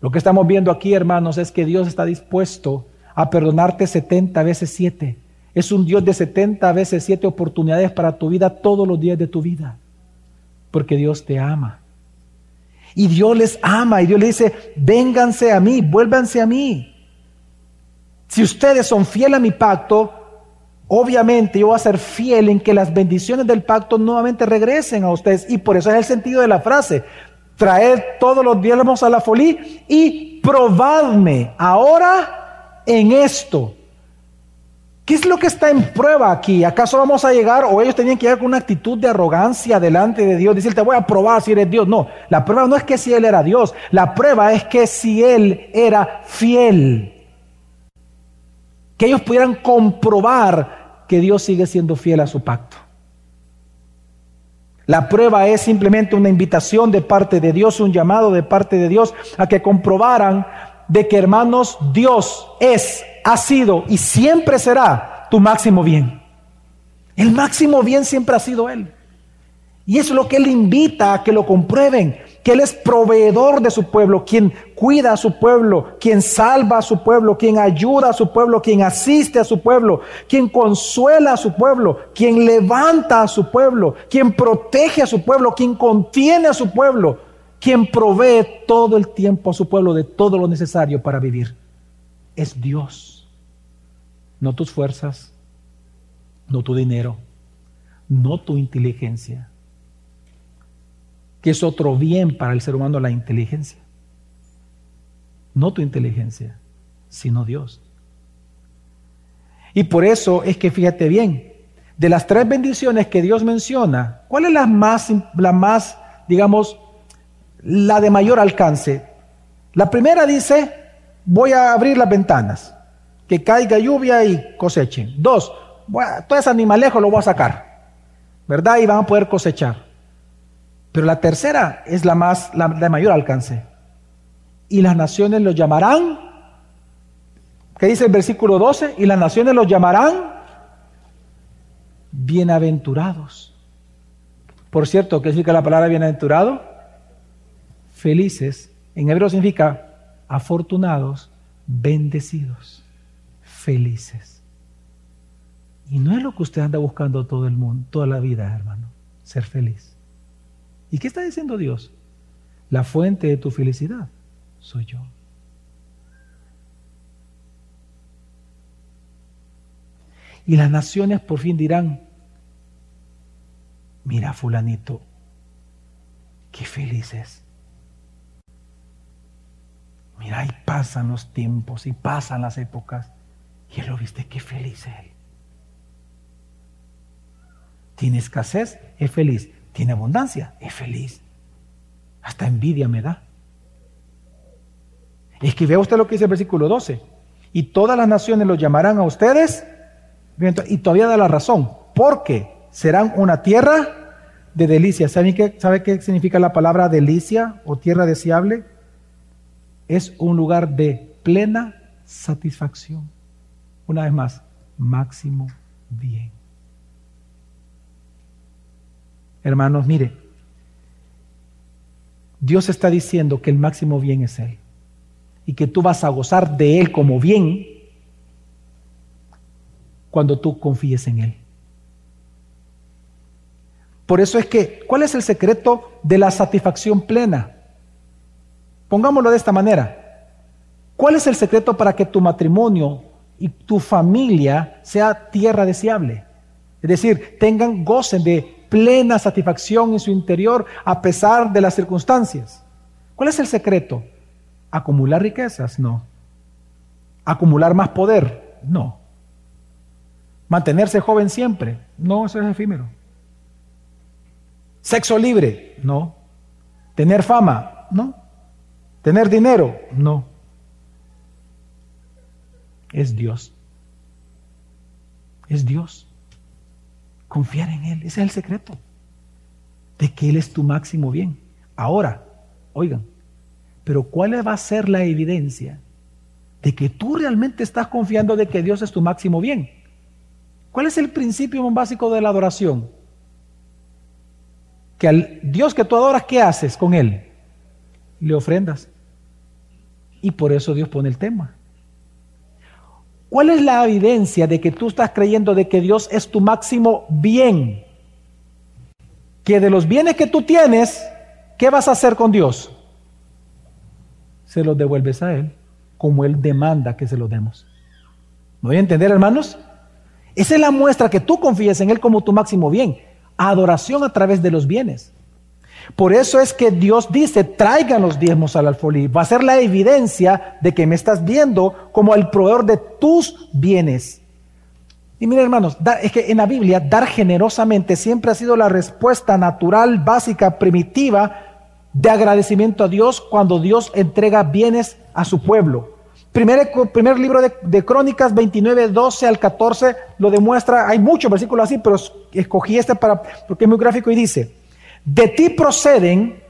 Lo que estamos viendo aquí, hermanos, es que Dios está dispuesto a perdonarte 70 veces 7. Es un Dios de 70 veces 7 oportunidades para tu vida todos los días de tu vida, porque Dios te ama. Y Dios les ama y Dios les dice, vénganse a mí, vuélvanse a mí. Si ustedes son fieles a mi pacto, obviamente yo voy a ser fiel en que las bendiciones del pacto nuevamente regresen a ustedes. Y por eso es el sentido de la frase. Traed todos los diezmos a la folí y probadme ahora en esto ¿Qué es lo que está en prueba aquí? ¿Acaso vamos a llegar o ellos tenían que llegar con una actitud de arrogancia delante de Dios? Decir, te voy a probar si eres Dios. No, la prueba no es que si Él era Dios, la prueba es que si Él era fiel. Que ellos pudieran comprobar que Dios sigue siendo fiel a su pacto. La prueba es simplemente una invitación de parte de Dios, un llamado de parte de Dios a que comprobaran de que, hermanos, Dios es, ha sido y siempre será tu máximo bien. El máximo bien siempre ha sido Él. Y es lo que Él invita a que lo comprueben, que Él es proveedor de su pueblo, quien cuida a su pueblo, quien salva a su pueblo, quien ayuda a su pueblo, quien asiste a su pueblo, quien consuela a su pueblo, quien levanta a su pueblo, quien protege a su pueblo, quien contiene a su pueblo, quien provee todo el tiempo a su pueblo de todo lo necesario para vivir. Es Dios, no tus fuerzas, no tu dinero, no tu inteligencia que es otro bien para el ser humano la inteligencia. No tu inteligencia, sino Dios. Y por eso es que fíjate bien, de las tres bendiciones que Dios menciona, ¿cuál es la más, la más, digamos, la de mayor alcance? La primera dice, voy a abrir las ventanas, que caiga lluvia y cosechen. Dos, todo ese animalejo lo voy a sacar, ¿verdad? Y van a poder cosechar. Pero la tercera es la más, la de mayor alcance. Y las naciones los llamarán, ¿qué dice el versículo 12? Y las naciones los llamarán bienaventurados. Por cierto, ¿qué significa la palabra bienaventurado? Felices. En hebreo significa afortunados, bendecidos, felices. Y no es lo que usted anda buscando todo el mundo, toda la vida, hermano, ser feliz. ¿Y qué está diciendo Dios? La fuente de tu felicidad soy yo. Y las naciones por fin dirán, mira fulanito, qué feliz es. Mira, y pasan los tiempos y pasan las épocas. Y él lo viste, qué feliz él. Tiene escasez, es feliz tiene abundancia, es feliz. Hasta envidia me da. Es que vea usted lo que dice el versículo 12. Y todas las naciones los llamarán a ustedes. Y todavía da la razón. Porque serán una tierra de delicia. ¿Sabe qué, ¿Sabe qué significa la palabra delicia o tierra deseable? Es un lugar de plena satisfacción. Una vez más, máximo bien. Hermanos, mire, Dios está diciendo que el máximo bien es Él y que tú vas a gozar de Él como bien cuando tú confíes en Él. Por eso es que, ¿cuál es el secreto de la satisfacción plena? Pongámoslo de esta manera. ¿Cuál es el secreto para que tu matrimonio y tu familia sea tierra deseable? Es decir, tengan, gocen de plena satisfacción en su interior a pesar de las circunstancias. ¿Cuál es el secreto? ¿Acumular riquezas? No. ¿Acumular más poder? No. ¿Mantenerse joven siempre? No, eso es efímero. ¿Sexo libre? No. ¿Tener fama? No. ¿Tener dinero? No. Es Dios. Es Dios. Confiar en Él, ese es el secreto. De que Él es tu máximo bien. Ahora, oigan, pero ¿cuál va a ser la evidencia de que tú realmente estás confiando de que Dios es tu máximo bien? ¿Cuál es el principio básico de la adoración? Que al Dios que tú adoras, ¿qué haces con Él? Le ofrendas. Y por eso Dios pone el tema. ¿Cuál es la evidencia de que tú estás creyendo de que Dios es tu máximo bien? Que de los bienes que tú tienes, ¿qué vas a hacer con Dios? Se los devuelves a Él, como Él demanda que se los demos. ¿Me voy a entender, hermanos? Esa es la muestra que tú confíes en Él como tu máximo bien. Adoración a través de los bienes. Por eso es que Dios dice, traigan los diezmos al alfolí. Va a ser la evidencia de que me estás viendo como el proveedor de tus bienes. Y miren hermanos, es que en la Biblia dar generosamente siempre ha sido la respuesta natural, básica, primitiva de agradecimiento a Dios cuando Dios entrega bienes a su pueblo. Primer, primer libro de, de, Crónicas 29, 12 al 14 lo demuestra, hay muchos versículos así, pero escogí este para, porque es muy gráfico y dice, de ti proceden,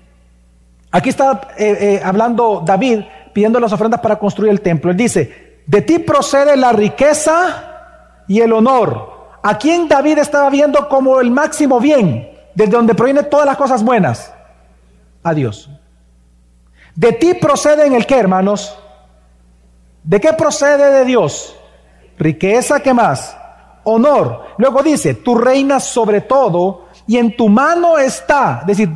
aquí está eh, eh, hablando David, pidiendo las ofrendas para construir el templo. Él dice, de ti procede la riqueza y el honor. ¿A quién David estaba viendo como el máximo bien? Desde donde provienen todas las cosas buenas. A Dios. De ti procede en el que, hermanos? ¿De qué procede de Dios? Riqueza, ¿qué más? Honor. Luego dice, tú reinas sobre todo y en tu mano está. Es decir,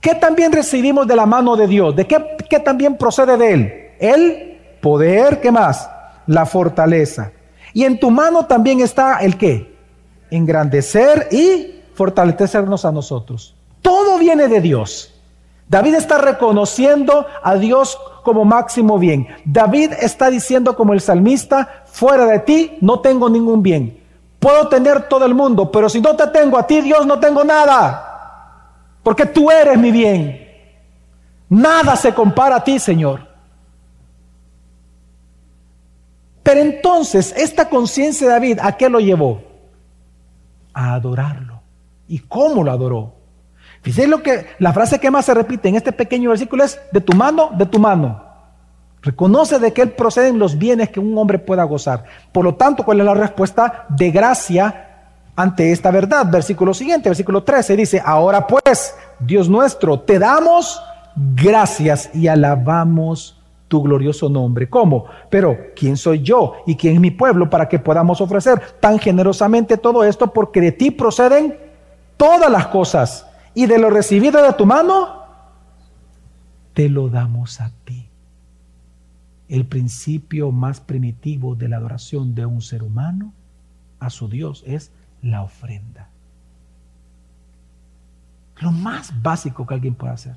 ¿qué también recibimos de la mano de Dios? ¿De qué, qué también procede de Él? El poder, ¿qué más? La fortaleza. Y en tu mano también está el qué? Engrandecer y fortalecernos a nosotros. Todo viene de Dios. David está reconociendo a Dios como máximo bien. David está diciendo como el salmista, fuera de ti no tengo ningún bien. Puedo tener todo el mundo, pero si no te tengo a ti, Dios, no tengo nada. Porque tú eres mi bien. Nada se compara a ti, Señor. Pero entonces, esta conciencia de David, ¿a qué lo llevó? A adorarlo. ¿Y cómo lo adoró? Fíjense lo que la frase que más se repite en este pequeño versículo es de tu mano, de tu mano. Reconoce de que él proceden los bienes que un hombre pueda gozar. Por lo tanto, ¿cuál es la respuesta de gracia ante esta verdad? Versículo siguiente, versículo 13 dice, "Ahora pues, Dios nuestro, te damos gracias y alabamos tu glorioso nombre. ¿Cómo? Pero, ¿quién soy yo y quién es mi pueblo para que podamos ofrecer tan generosamente todo esto? Porque de ti proceden todas las cosas y de lo recibido de tu mano, te lo damos a ti. El principio más primitivo de la adoración de un ser humano a su Dios es la ofrenda. Lo más básico que alguien puede hacer.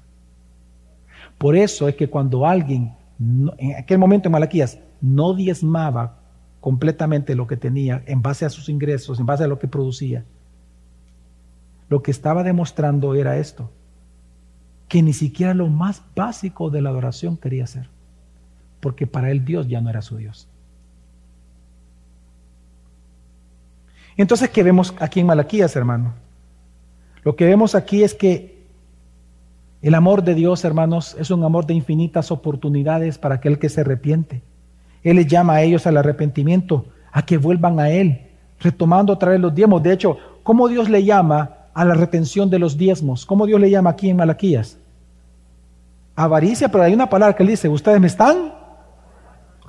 Por eso es que cuando alguien, en aquel momento en Malaquías, no diezmaba completamente lo que tenía en base a sus ingresos, en base a lo que producía, lo que estaba demostrando era esto, que ni siquiera lo más básico de la adoración quería hacer, porque para él Dios ya no era su Dios. Entonces, ¿qué vemos aquí en Malaquías, hermano? Lo que vemos aquí es que el amor de Dios, hermanos, es un amor de infinitas oportunidades para aquel que se arrepiente. Él les llama a ellos al arrepentimiento, a que vuelvan a Él, retomando otra vez los diezmos. De hecho, ¿cómo Dios le llama a la retención de los diezmos. ¿Cómo Dios le llama aquí en Malaquías? Avaricia, pero hay una palabra que él dice, ustedes me están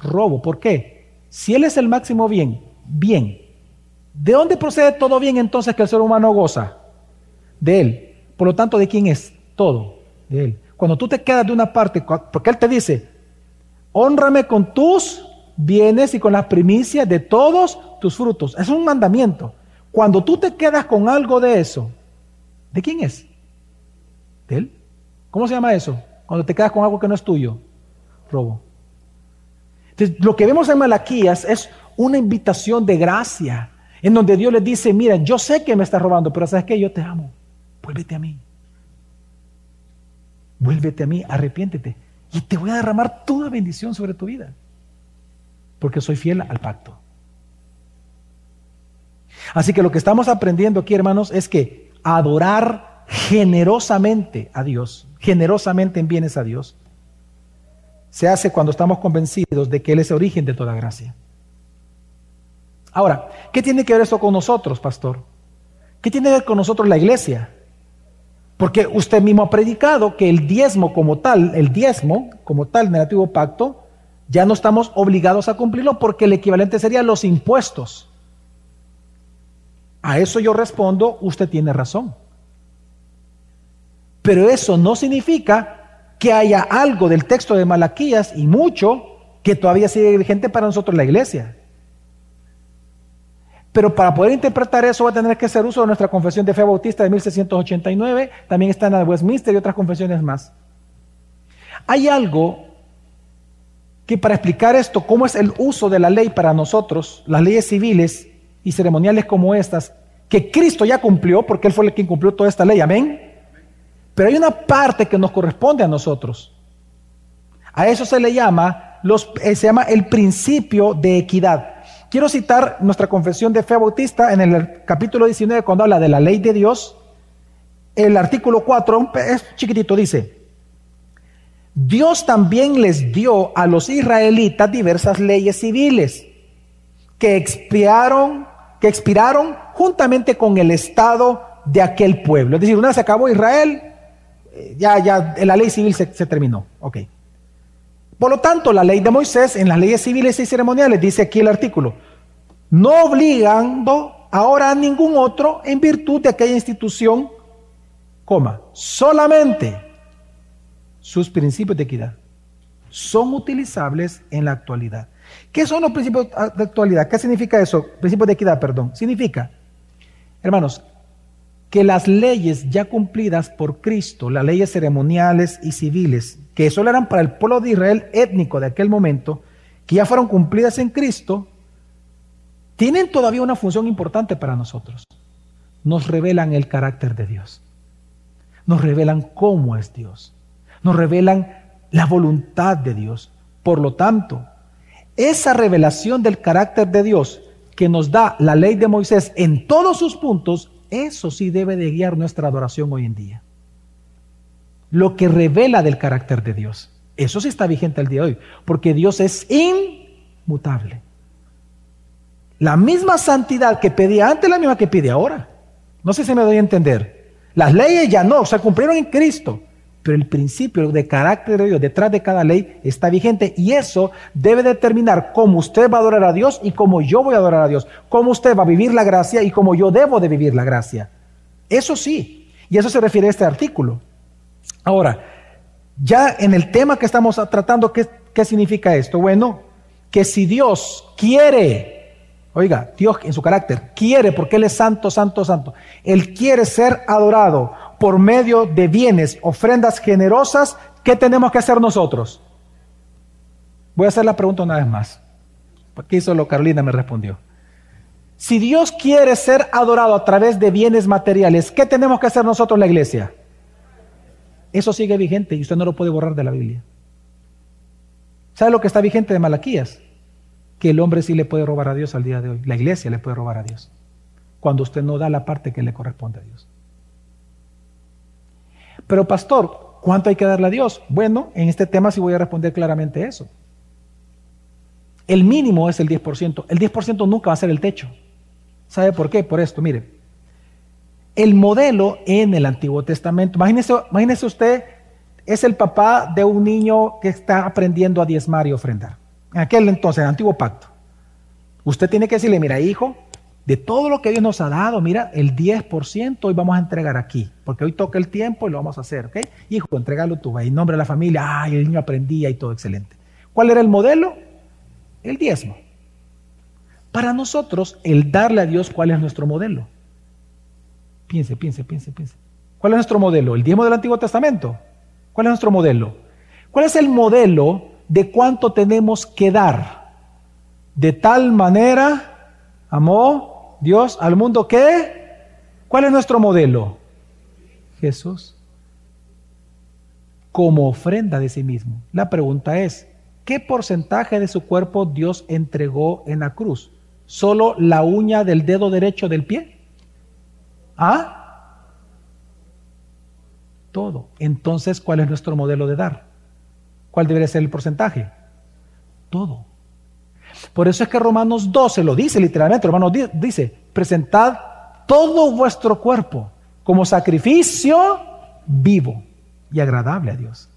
robo. ¿Por qué? Si Él es el máximo bien, bien. ¿De dónde procede todo bien entonces que el ser humano goza? De Él. Por lo tanto, ¿de quién es? Todo. De Él. Cuando tú te quedas de una parte, porque Él te dice, honrame con tus bienes y con las primicias de todos tus frutos. Es un mandamiento. Cuando tú te quedas con algo de eso, ¿de quién es? ¿De él? ¿Cómo se llama eso? Cuando te quedas con algo que no es tuyo. Robo. Entonces, lo que vemos en Malaquías es una invitación de gracia, en donde Dios le dice, mira, yo sé que me estás robando, pero sabes que yo te amo. Vuélvete a mí. Vuélvete a mí, arrepiéntete. Y te voy a derramar toda bendición sobre tu vida. Porque soy fiel al pacto. Así que lo que estamos aprendiendo aquí, hermanos, es que adorar generosamente a Dios, generosamente en bienes a Dios, se hace cuando estamos convencidos de que Él es el origen de toda gracia. Ahora, ¿qué tiene que ver eso con nosotros, pastor? ¿Qué tiene que ver con nosotros la iglesia? Porque usted mismo ha predicado que el diezmo como tal, el diezmo como tal antiguo pacto, ya no estamos obligados a cumplirlo porque el equivalente sería los impuestos. A eso yo respondo, usted tiene razón. Pero eso no significa que haya algo del texto de Malaquías y mucho que todavía sigue vigente para nosotros la iglesia. Pero para poder interpretar eso va a tener que hacer uso de nuestra confesión de fe bautista de 1689, también está en la Westminster y otras confesiones más. Hay algo que para explicar esto, cómo es el uso de la ley para nosotros, las leyes civiles, y ceremoniales como estas, que Cristo ya cumplió, porque Él fue el que cumplió toda esta ley, amén. Pero hay una parte que nos corresponde a nosotros. A eso se le llama, los, eh, se llama el principio de equidad. Quiero citar nuestra confesión de fe bautista en el capítulo 19, cuando habla de la ley de Dios. El artículo 4, es chiquitito, dice, Dios también les dio a los israelitas diversas leyes civiles que expiaron, que expiraron juntamente con el estado de aquel pueblo. Es decir, una vez se acabó Israel, ya, ya la ley civil se, se terminó. Ok. Por lo tanto, la ley de Moisés en las leyes civiles y ceremoniales, dice aquí el artículo, no obligando ahora a ningún otro en virtud de aquella institución, coma, solamente sus principios de equidad son utilizables en la actualidad. ¿Qué son los principios de actualidad? ¿Qué significa eso? Principios de equidad, perdón. Significa, hermanos, que las leyes ya cumplidas por Cristo, las leyes ceremoniales y civiles, que solo eran para el pueblo de Israel étnico de aquel momento, que ya fueron cumplidas en Cristo, tienen todavía una función importante para nosotros. Nos revelan el carácter de Dios. Nos revelan cómo es Dios. Nos revelan la voluntad de Dios. Por lo tanto, esa revelación del carácter de Dios que nos da la ley de Moisés en todos sus puntos eso sí debe de guiar nuestra adoración hoy en día. Lo que revela del carácter de Dios. Eso sí está vigente el día de hoy, porque Dios es inmutable. La misma santidad que pedía antes, la misma que pide ahora. No sé si me doy a entender. Las leyes ya no, se cumplieron en Cristo pero el principio de carácter de Dios detrás de cada ley está vigente y eso debe determinar cómo usted va a adorar a Dios y cómo yo voy a adorar a Dios, cómo usted va a vivir la gracia y cómo yo debo de vivir la gracia. Eso sí, y eso se refiere a este artículo. Ahora, ya en el tema que estamos tratando, ¿qué, qué significa esto? Bueno, que si Dios quiere, oiga, Dios en su carácter quiere, porque Él es santo, santo, santo, Él quiere ser adorado por medio de bienes, ofrendas generosas, ¿qué tenemos que hacer nosotros? Voy a hacer la pregunta una vez más. Aquí solo Carolina me respondió. Si Dios quiere ser adorado a través de bienes materiales, ¿qué tenemos que hacer nosotros la iglesia? Eso sigue vigente y usted no lo puede borrar de la Biblia. ¿Sabe lo que está vigente de Malaquías? Que el hombre sí le puede robar a Dios al día de hoy. La iglesia le puede robar a Dios. Cuando usted no da la parte que le corresponde a Dios. Pero pastor, ¿cuánto hay que darle a Dios? Bueno, en este tema sí voy a responder claramente eso. El mínimo es el 10%. El 10% nunca va a ser el techo. ¿Sabe por qué? Por esto, mire. El modelo en el Antiguo Testamento, imagínese, imagínese usted, es el papá de un niño que está aprendiendo a diezmar y ofrendar. En aquel entonces, en el Antiguo Pacto. Usted tiene que decirle, mira, hijo, de todo lo que Dios nos ha dado, mira, el 10% hoy vamos a entregar aquí, porque hoy toca el tiempo y lo vamos a hacer, ¿ok? Hijo, entregalo tú, en nombre de la familia, ay, el niño aprendía y todo excelente. ¿Cuál era el modelo? El diezmo. Para nosotros, el darle a Dios, ¿cuál es nuestro modelo? Piense, piense, piense, piense. ¿Cuál es nuestro modelo? ¿El diezmo del Antiguo Testamento? ¿Cuál es nuestro modelo? ¿Cuál es el modelo de cuánto tenemos que dar? De tal manera, amó Dios al mundo qué? ¿Cuál es nuestro modelo? Jesús. Como ofrenda de sí mismo. La pregunta es, ¿qué porcentaje de su cuerpo Dios entregó en la cruz? ¿Solo la uña del dedo derecho del pie? ¿Ah? Todo. Entonces, ¿cuál es nuestro modelo de dar? ¿Cuál debería ser el porcentaje? Todo. Por eso es que Romanos 12 lo dice literalmente, Romanos dice, presentad todo vuestro cuerpo como sacrificio vivo y agradable a Dios.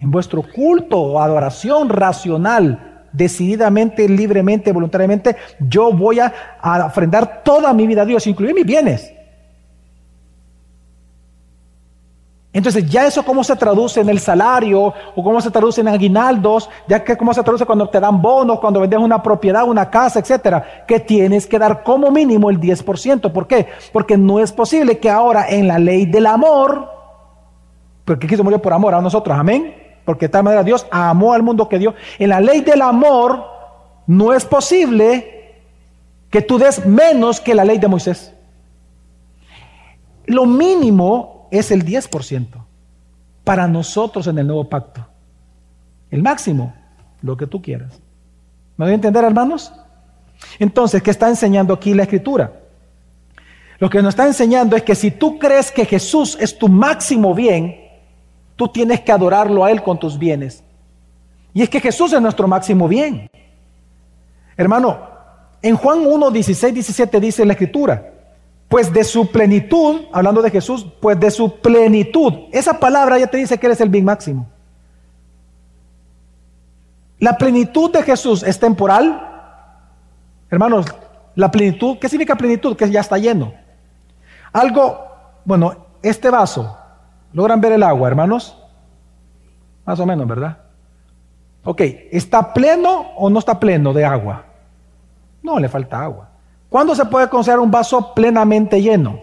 En vuestro culto o adoración racional, decididamente, libremente, voluntariamente, yo voy a, ofrendar toda mi vida a Dios, incluir mis bienes. Entonces, ya eso cómo se traduce en el salario o cómo se traduce en aguinaldos, ya que cómo se traduce cuando te dan bonos, cuando vendes una propiedad, una casa, etcétera, que tienes que dar como mínimo el 10%. ¿Por qué? Porque no es posible que ahora en la ley del amor, porque quiso morir por amor a nosotros, amén, porque de tal manera Dios amó al mundo que dio, en la ley del amor no es posible que tú des menos que la ley de Moisés. Lo mínimo es el 10% para nosotros en el nuevo pacto. El máximo, lo que tú quieras. ¿Me voy a entender, hermanos? Entonces, ¿qué está enseñando aquí la escritura? Lo que nos está enseñando es que si tú crees que Jesús es tu máximo bien, tú tienes que adorarlo a Él con tus bienes. Y es que Jesús es nuestro máximo bien. Hermano, en Juan 1, 16, 17 dice la escritura, pues de su plenitud, hablando de Jesús, pues de su plenitud, esa palabra ya te dice que Él es el bien máximo. La plenitud de Jesús es temporal. Hermanos, la plenitud, ¿qué significa plenitud? Que ya está lleno. Algo, bueno, este vaso, ¿logran ver el agua, hermanos? Más o menos, ¿verdad? Ok, ¿está pleno o no está pleno de agua? No, le falta agua. ¿Cuándo se puede considerar un vaso plenamente lleno?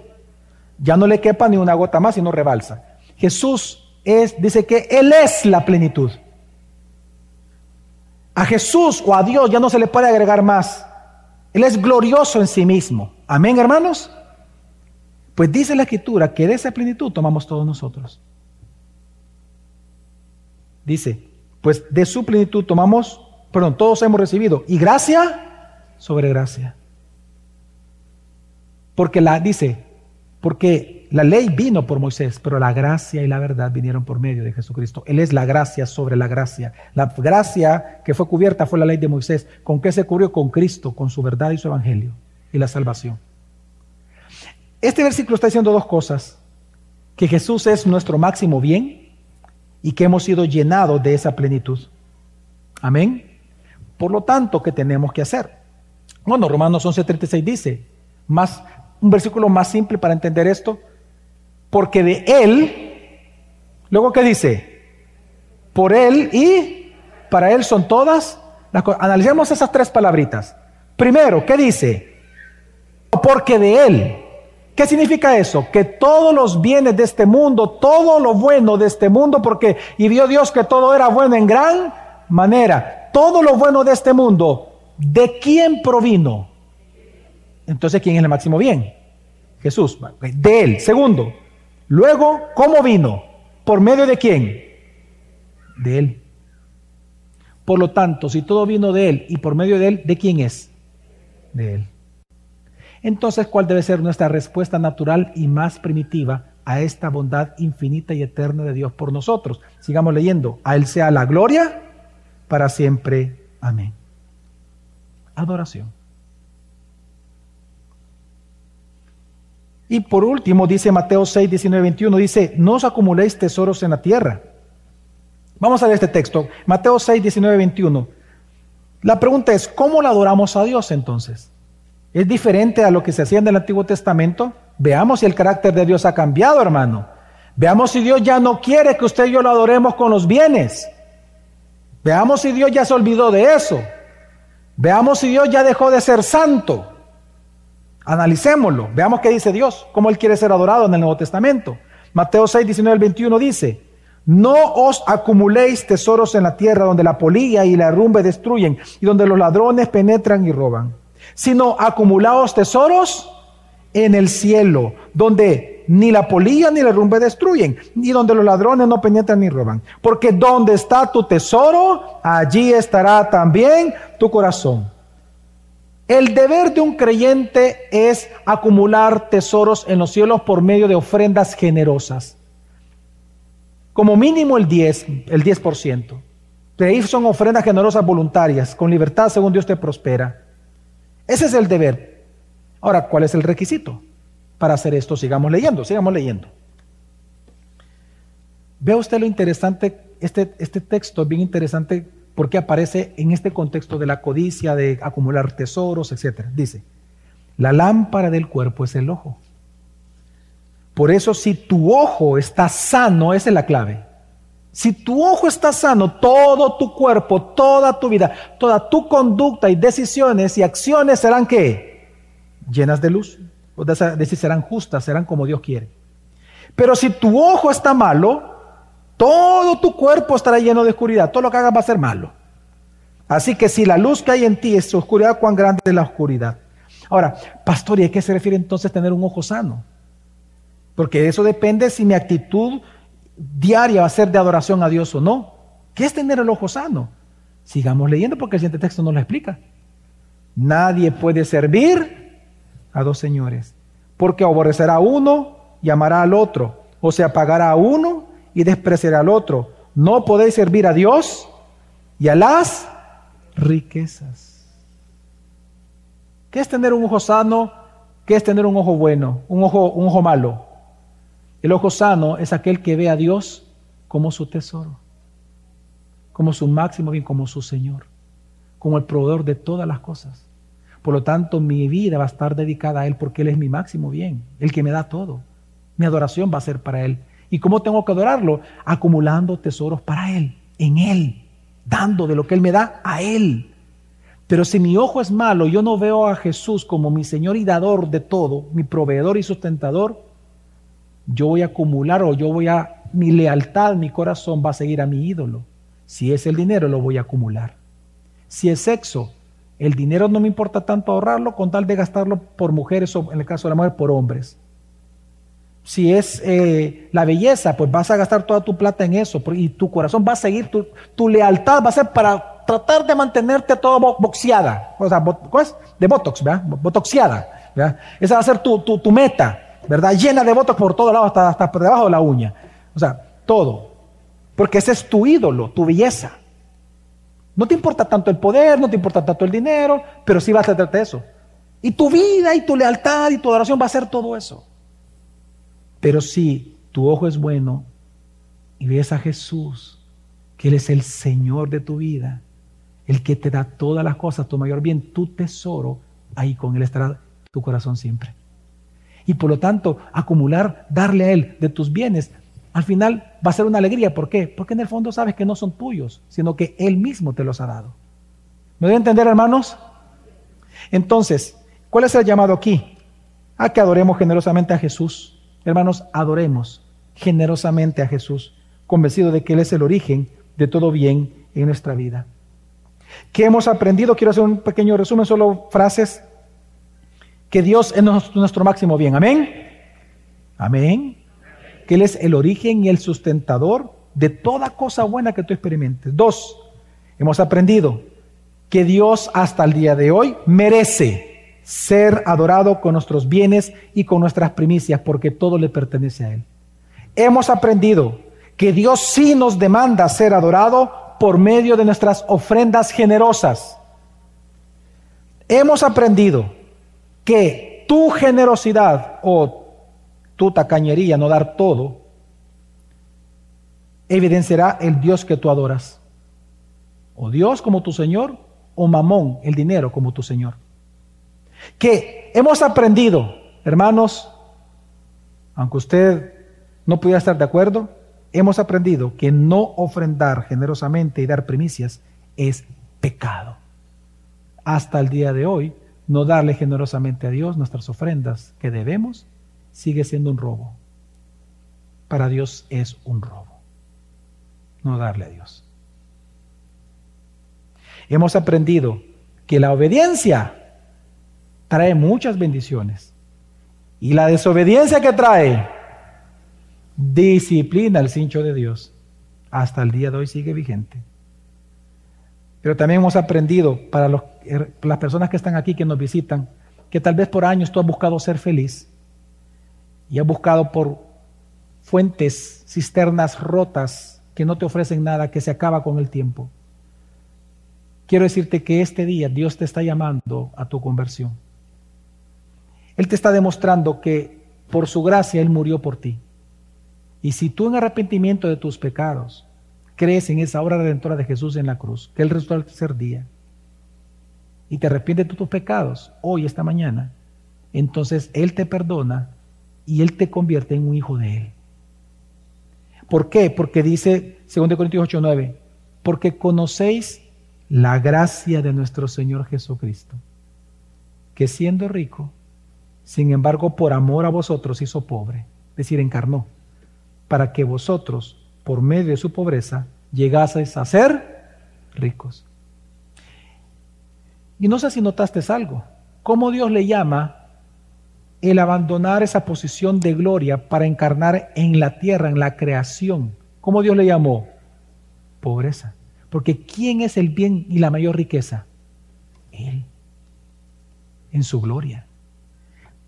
Ya no le quepa ni una gota más y no rebalsa. Jesús es, dice que Él es la plenitud. A Jesús o a Dios ya no se le puede agregar más. Él es glorioso en sí mismo. Amén, hermanos. Pues dice la escritura que de esa plenitud tomamos todos nosotros. Dice, pues de su plenitud tomamos, perdón, todos hemos recibido. Y gracia sobre gracia. Porque la, dice, porque la ley vino por Moisés, pero la gracia y la verdad vinieron por medio de Jesucristo. Él es la gracia sobre la gracia. La gracia que fue cubierta fue la ley de Moisés. ¿Con qué se cubrió? Con Cristo, con su verdad y su evangelio y la salvación. Este versículo está diciendo dos cosas. Que Jesús es nuestro máximo bien y que hemos sido llenados de esa plenitud. Amén. Por lo tanto, ¿qué tenemos que hacer? Bueno, Romanos 11:36 dice, más, un versículo más simple para entender esto, porque de Él, luego ¿qué dice? Por Él y para Él son todas las cosas. Analicemos esas tres palabritas. Primero, ¿qué dice? Porque de Él. ¿Qué significa eso? Que todos los bienes de este mundo, todo lo bueno de este mundo, porque y vio Dios que todo era bueno en gran manera, todo lo bueno de este mundo, ¿de quién provino? Entonces, ¿quién es el máximo bien? Jesús, de él. Segundo, luego, ¿cómo vino? ¿Por medio de quién? De él. Por lo tanto, si todo vino de él y por medio de él, ¿de quién es? De él. Entonces, ¿cuál debe ser nuestra respuesta natural y más primitiva a esta bondad infinita y eterna de Dios por nosotros? Sigamos leyendo. A Él sea la gloria para siempre. Amén. Adoración. Y por último, dice Mateo 6, 19, 21, dice, no os acumuléis tesoros en la tierra. Vamos a ver este texto, Mateo 6, 19, 21. La pregunta es, ¿cómo la adoramos a Dios entonces? ¿Es diferente a lo que se hacía en el Antiguo Testamento? Veamos si el carácter de Dios ha cambiado, hermano. Veamos si Dios ya no quiere que usted y yo lo adoremos con los bienes. Veamos si Dios ya se olvidó de eso. Veamos si Dios ya dejó de ser santo. Analicémoslo. Veamos qué dice Dios, cómo Él quiere ser adorado en el Nuevo Testamento. Mateo 6, 19 al 21 dice, no os acumuléis tesoros en la tierra donde la polilla y la rumbe destruyen y donde los ladrones penetran y roban sino acumulados tesoros en el cielo, donde ni la polilla ni la rumbe destruyen, y donde los ladrones no penetran ni roban. Porque donde está tu tesoro, allí estará también tu corazón. El deber de un creyente es acumular tesoros en los cielos por medio de ofrendas generosas. Como mínimo el 10, el 10%. De ahí son ofrendas generosas voluntarias, con libertad según Dios te prospera. Ese es el deber. Ahora, ¿cuál es el requisito para hacer esto? Sigamos leyendo, sigamos leyendo. Vea usted lo interesante, este, este texto es bien interesante porque aparece en este contexto de la codicia, de acumular tesoros, etc. Dice, la lámpara del cuerpo es el ojo. Por eso si tu ojo está sano, esa es la clave. Si tu ojo está sano, todo tu cuerpo, toda tu vida, toda tu conducta y decisiones y acciones serán qué? Llenas de luz. O decir, serán justas, serán como Dios quiere. Pero si tu ojo está malo, todo tu cuerpo estará lleno de oscuridad. Todo lo que hagas va a ser malo. Así que si la luz que hay en ti es oscuridad, cuán grande es la oscuridad. Ahora, pastor, ¿y a qué se refiere entonces tener un ojo sano? Porque eso depende si mi actitud diaria va a ser de adoración a Dios o no. ¿Qué es tener el ojo sano? Sigamos leyendo porque el siguiente texto nos lo explica. Nadie puede servir a dos señores, porque aborrecerá a uno y amará al otro, o se apagará a uno y despreciaré al otro. No podéis servir a Dios y a las riquezas. ¿Qué es tener un ojo sano? ¿Qué es tener un ojo bueno? Un ojo, un ojo malo. El ojo sano es aquel que ve a Dios como su tesoro, como su máximo bien, como su Señor, como el proveedor de todas las cosas. Por lo tanto, mi vida va a estar dedicada a Él porque Él es mi máximo bien, el que me da todo. Mi adoración va a ser para Él. ¿Y cómo tengo que adorarlo? Acumulando tesoros para Él, en Él, dando de lo que Él me da a Él. Pero si mi ojo es malo, yo no veo a Jesús como mi Señor y dador de todo, mi proveedor y sustentador, yo voy a acumular o yo voy a, mi lealtad, mi corazón va a seguir a mi ídolo. Si es el dinero, lo voy a acumular. Si es sexo, el dinero no me importa tanto ahorrarlo con tal de gastarlo por mujeres o en el caso de la mujer por hombres. Si es eh, la belleza, pues vas a gastar toda tu plata en eso y tu corazón va a seguir, tu, tu lealtad va a ser para tratar de mantenerte todo boxeada, o sea, ¿cómo es? De botox, ¿verdad? Botoxiada, ¿verdad? Esa va a ser tu, tu, tu meta. ¿verdad? Llena de votos por todos lados, hasta, hasta por debajo de la uña. O sea, todo. Porque ese es tu ídolo, tu belleza. No te importa tanto el poder, no te importa tanto el dinero, pero sí vas a tratarte de eso. Y tu vida y tu lealtad y tu adoración va a ser todo eso. Pero si tu ojo es bueno y ves a Jesús, que Él es el Señor de tu vida, el que te da todas las cosas, tu mayor bien, tu tesoro, ahí con Él estará tu corazón siempre y por lo tanto acumular, darle a Él de tus bienes, al final va a ser una alegría. ¿Por qué? Porque en el fondo sabes que no son tuyos, sino que Él mismo te los ha dado. ¿Me voy a entender, hermanos? Entonces, ¿cuál es el llamado aquí? A que adoremos generosamente a Jesús. Hermanos, adoremos generosamente a Jesús, convencido de que Él es el origen de todo bien en nuestra vida. ¿Qué hemos aprendido? Quiero hacer un pequeño resumen, solo frases que Dios es nuestro máximo bien. Amén. Amén. Que Él es el origen y el sustentador de toda cosa buena que tú experimentes. Dos, hemos aprendido que Dios hasta el día de hoy merece ser adorado con nuestros bienes y con nuestras primicias, porque todo le pertenece a Él. Hemos aprendido que Dios sí nos demanda ser adorado por medio de nuestras ofrendas generosas. Hemos aprendido que tu generosidad o tu tacañería, no dar todo, evidenciará el Dios que tú adoras. O Dios como tu Señor, o Mamón, el dinero como tu Señor. Que hemos aprendido, hermanos, aunque usted no pudiera estar de acuerdo, hemos aprendido que no ofrendar generosamente y dar primicias es pecado. Hasta el día de hoy, no darle generosamente a Dios nuestras ofrendas que debemos, sigue siendo un robo. Para Dios es un robo. No darle a Dios. Hemos aprendido que la obediencia trae muchas bendiciones. Y la desobediencia que trae disciplina el cincho de Dios. Hasta el día de hoy sigue vigente. Pero también hemos aprendido para las personas que están aquí, que nos visitan, que tal vez por años tú has buscado ser feliz y has buscado por fuentes, cisternas rotas que no te ofrecen nada, que se acaba con el tiempo. Quiero decirte que este día Dios te está llamando a tu conversión. Él te está demostrando que por su gracia Él murió por ti. Y si tú en arrepentimiento de tus pecados crees en esa obra redentora de Jesús en la cruz, que Él resucitó al tercer día, y te arrepientes de tus pecados hoy, esta mañana, entonces Él te perdona y Él te convierte en un hijo de Él. ¿Por qué? Porque dice 2 Corintios 8, 9, porque conocéis la gracia de nuestro Señor Jesucristo, que siendo rico, sin embargo por amor a vosotros hizo pobre, es decir, encarnó, para que vosotros, por medio de su pobreza, llegaseis a ser ricos. Y no sé si notaste algo, cómo Dios le llama el abandonar esa posición de gloria para encarnar en la tierra, en la creación. ¿Cómo Dios le llamó? Pobreza. Porque ¿quién es el bien y la mayor riqueza? Él, en su gloria.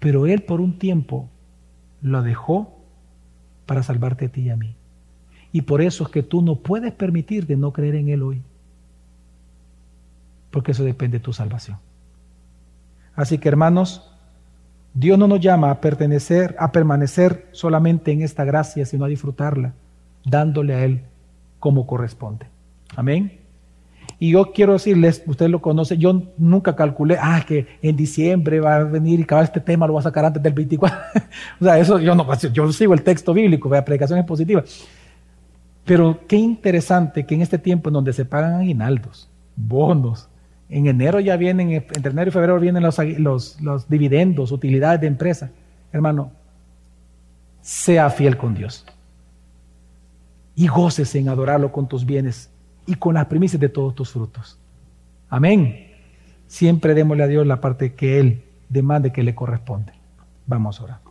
Pero Él por un tiempo lo dejó para salvarte a ti y a mí. Y por eso es que tú no puedes permitir de no creer en Él hoy. Porque eso depende de tu salvación. Así que hermanos, Dios no nos llama a pertenecer, a permanecer solamente en esta gracia, sino a disfrutarla, dándole a Él como corresponde. Amén. Y yo quiero decirles, usted lo conoce, yo nunca calculé, ah, que en diciembre va a venir y cada este tema lo va a sacar antes del 24. o sea, eso yo no, yo sigo el texto bíblico, la predicación es positiva. Pero qué interesante que en este tiempo en donde se pagan aguinaldos, bonos, en enero ya vienen, entre enero y febrero vienen los, los, los dividendos, utilidades de empresa. Hermano, sea fiel con Dios. Y goces en adorarlo con tus bienes y con las primicias de todos tus frutos. Amén. Siempre démosle a Dios la parte que Él demande que le corresponde. Vamos a orar.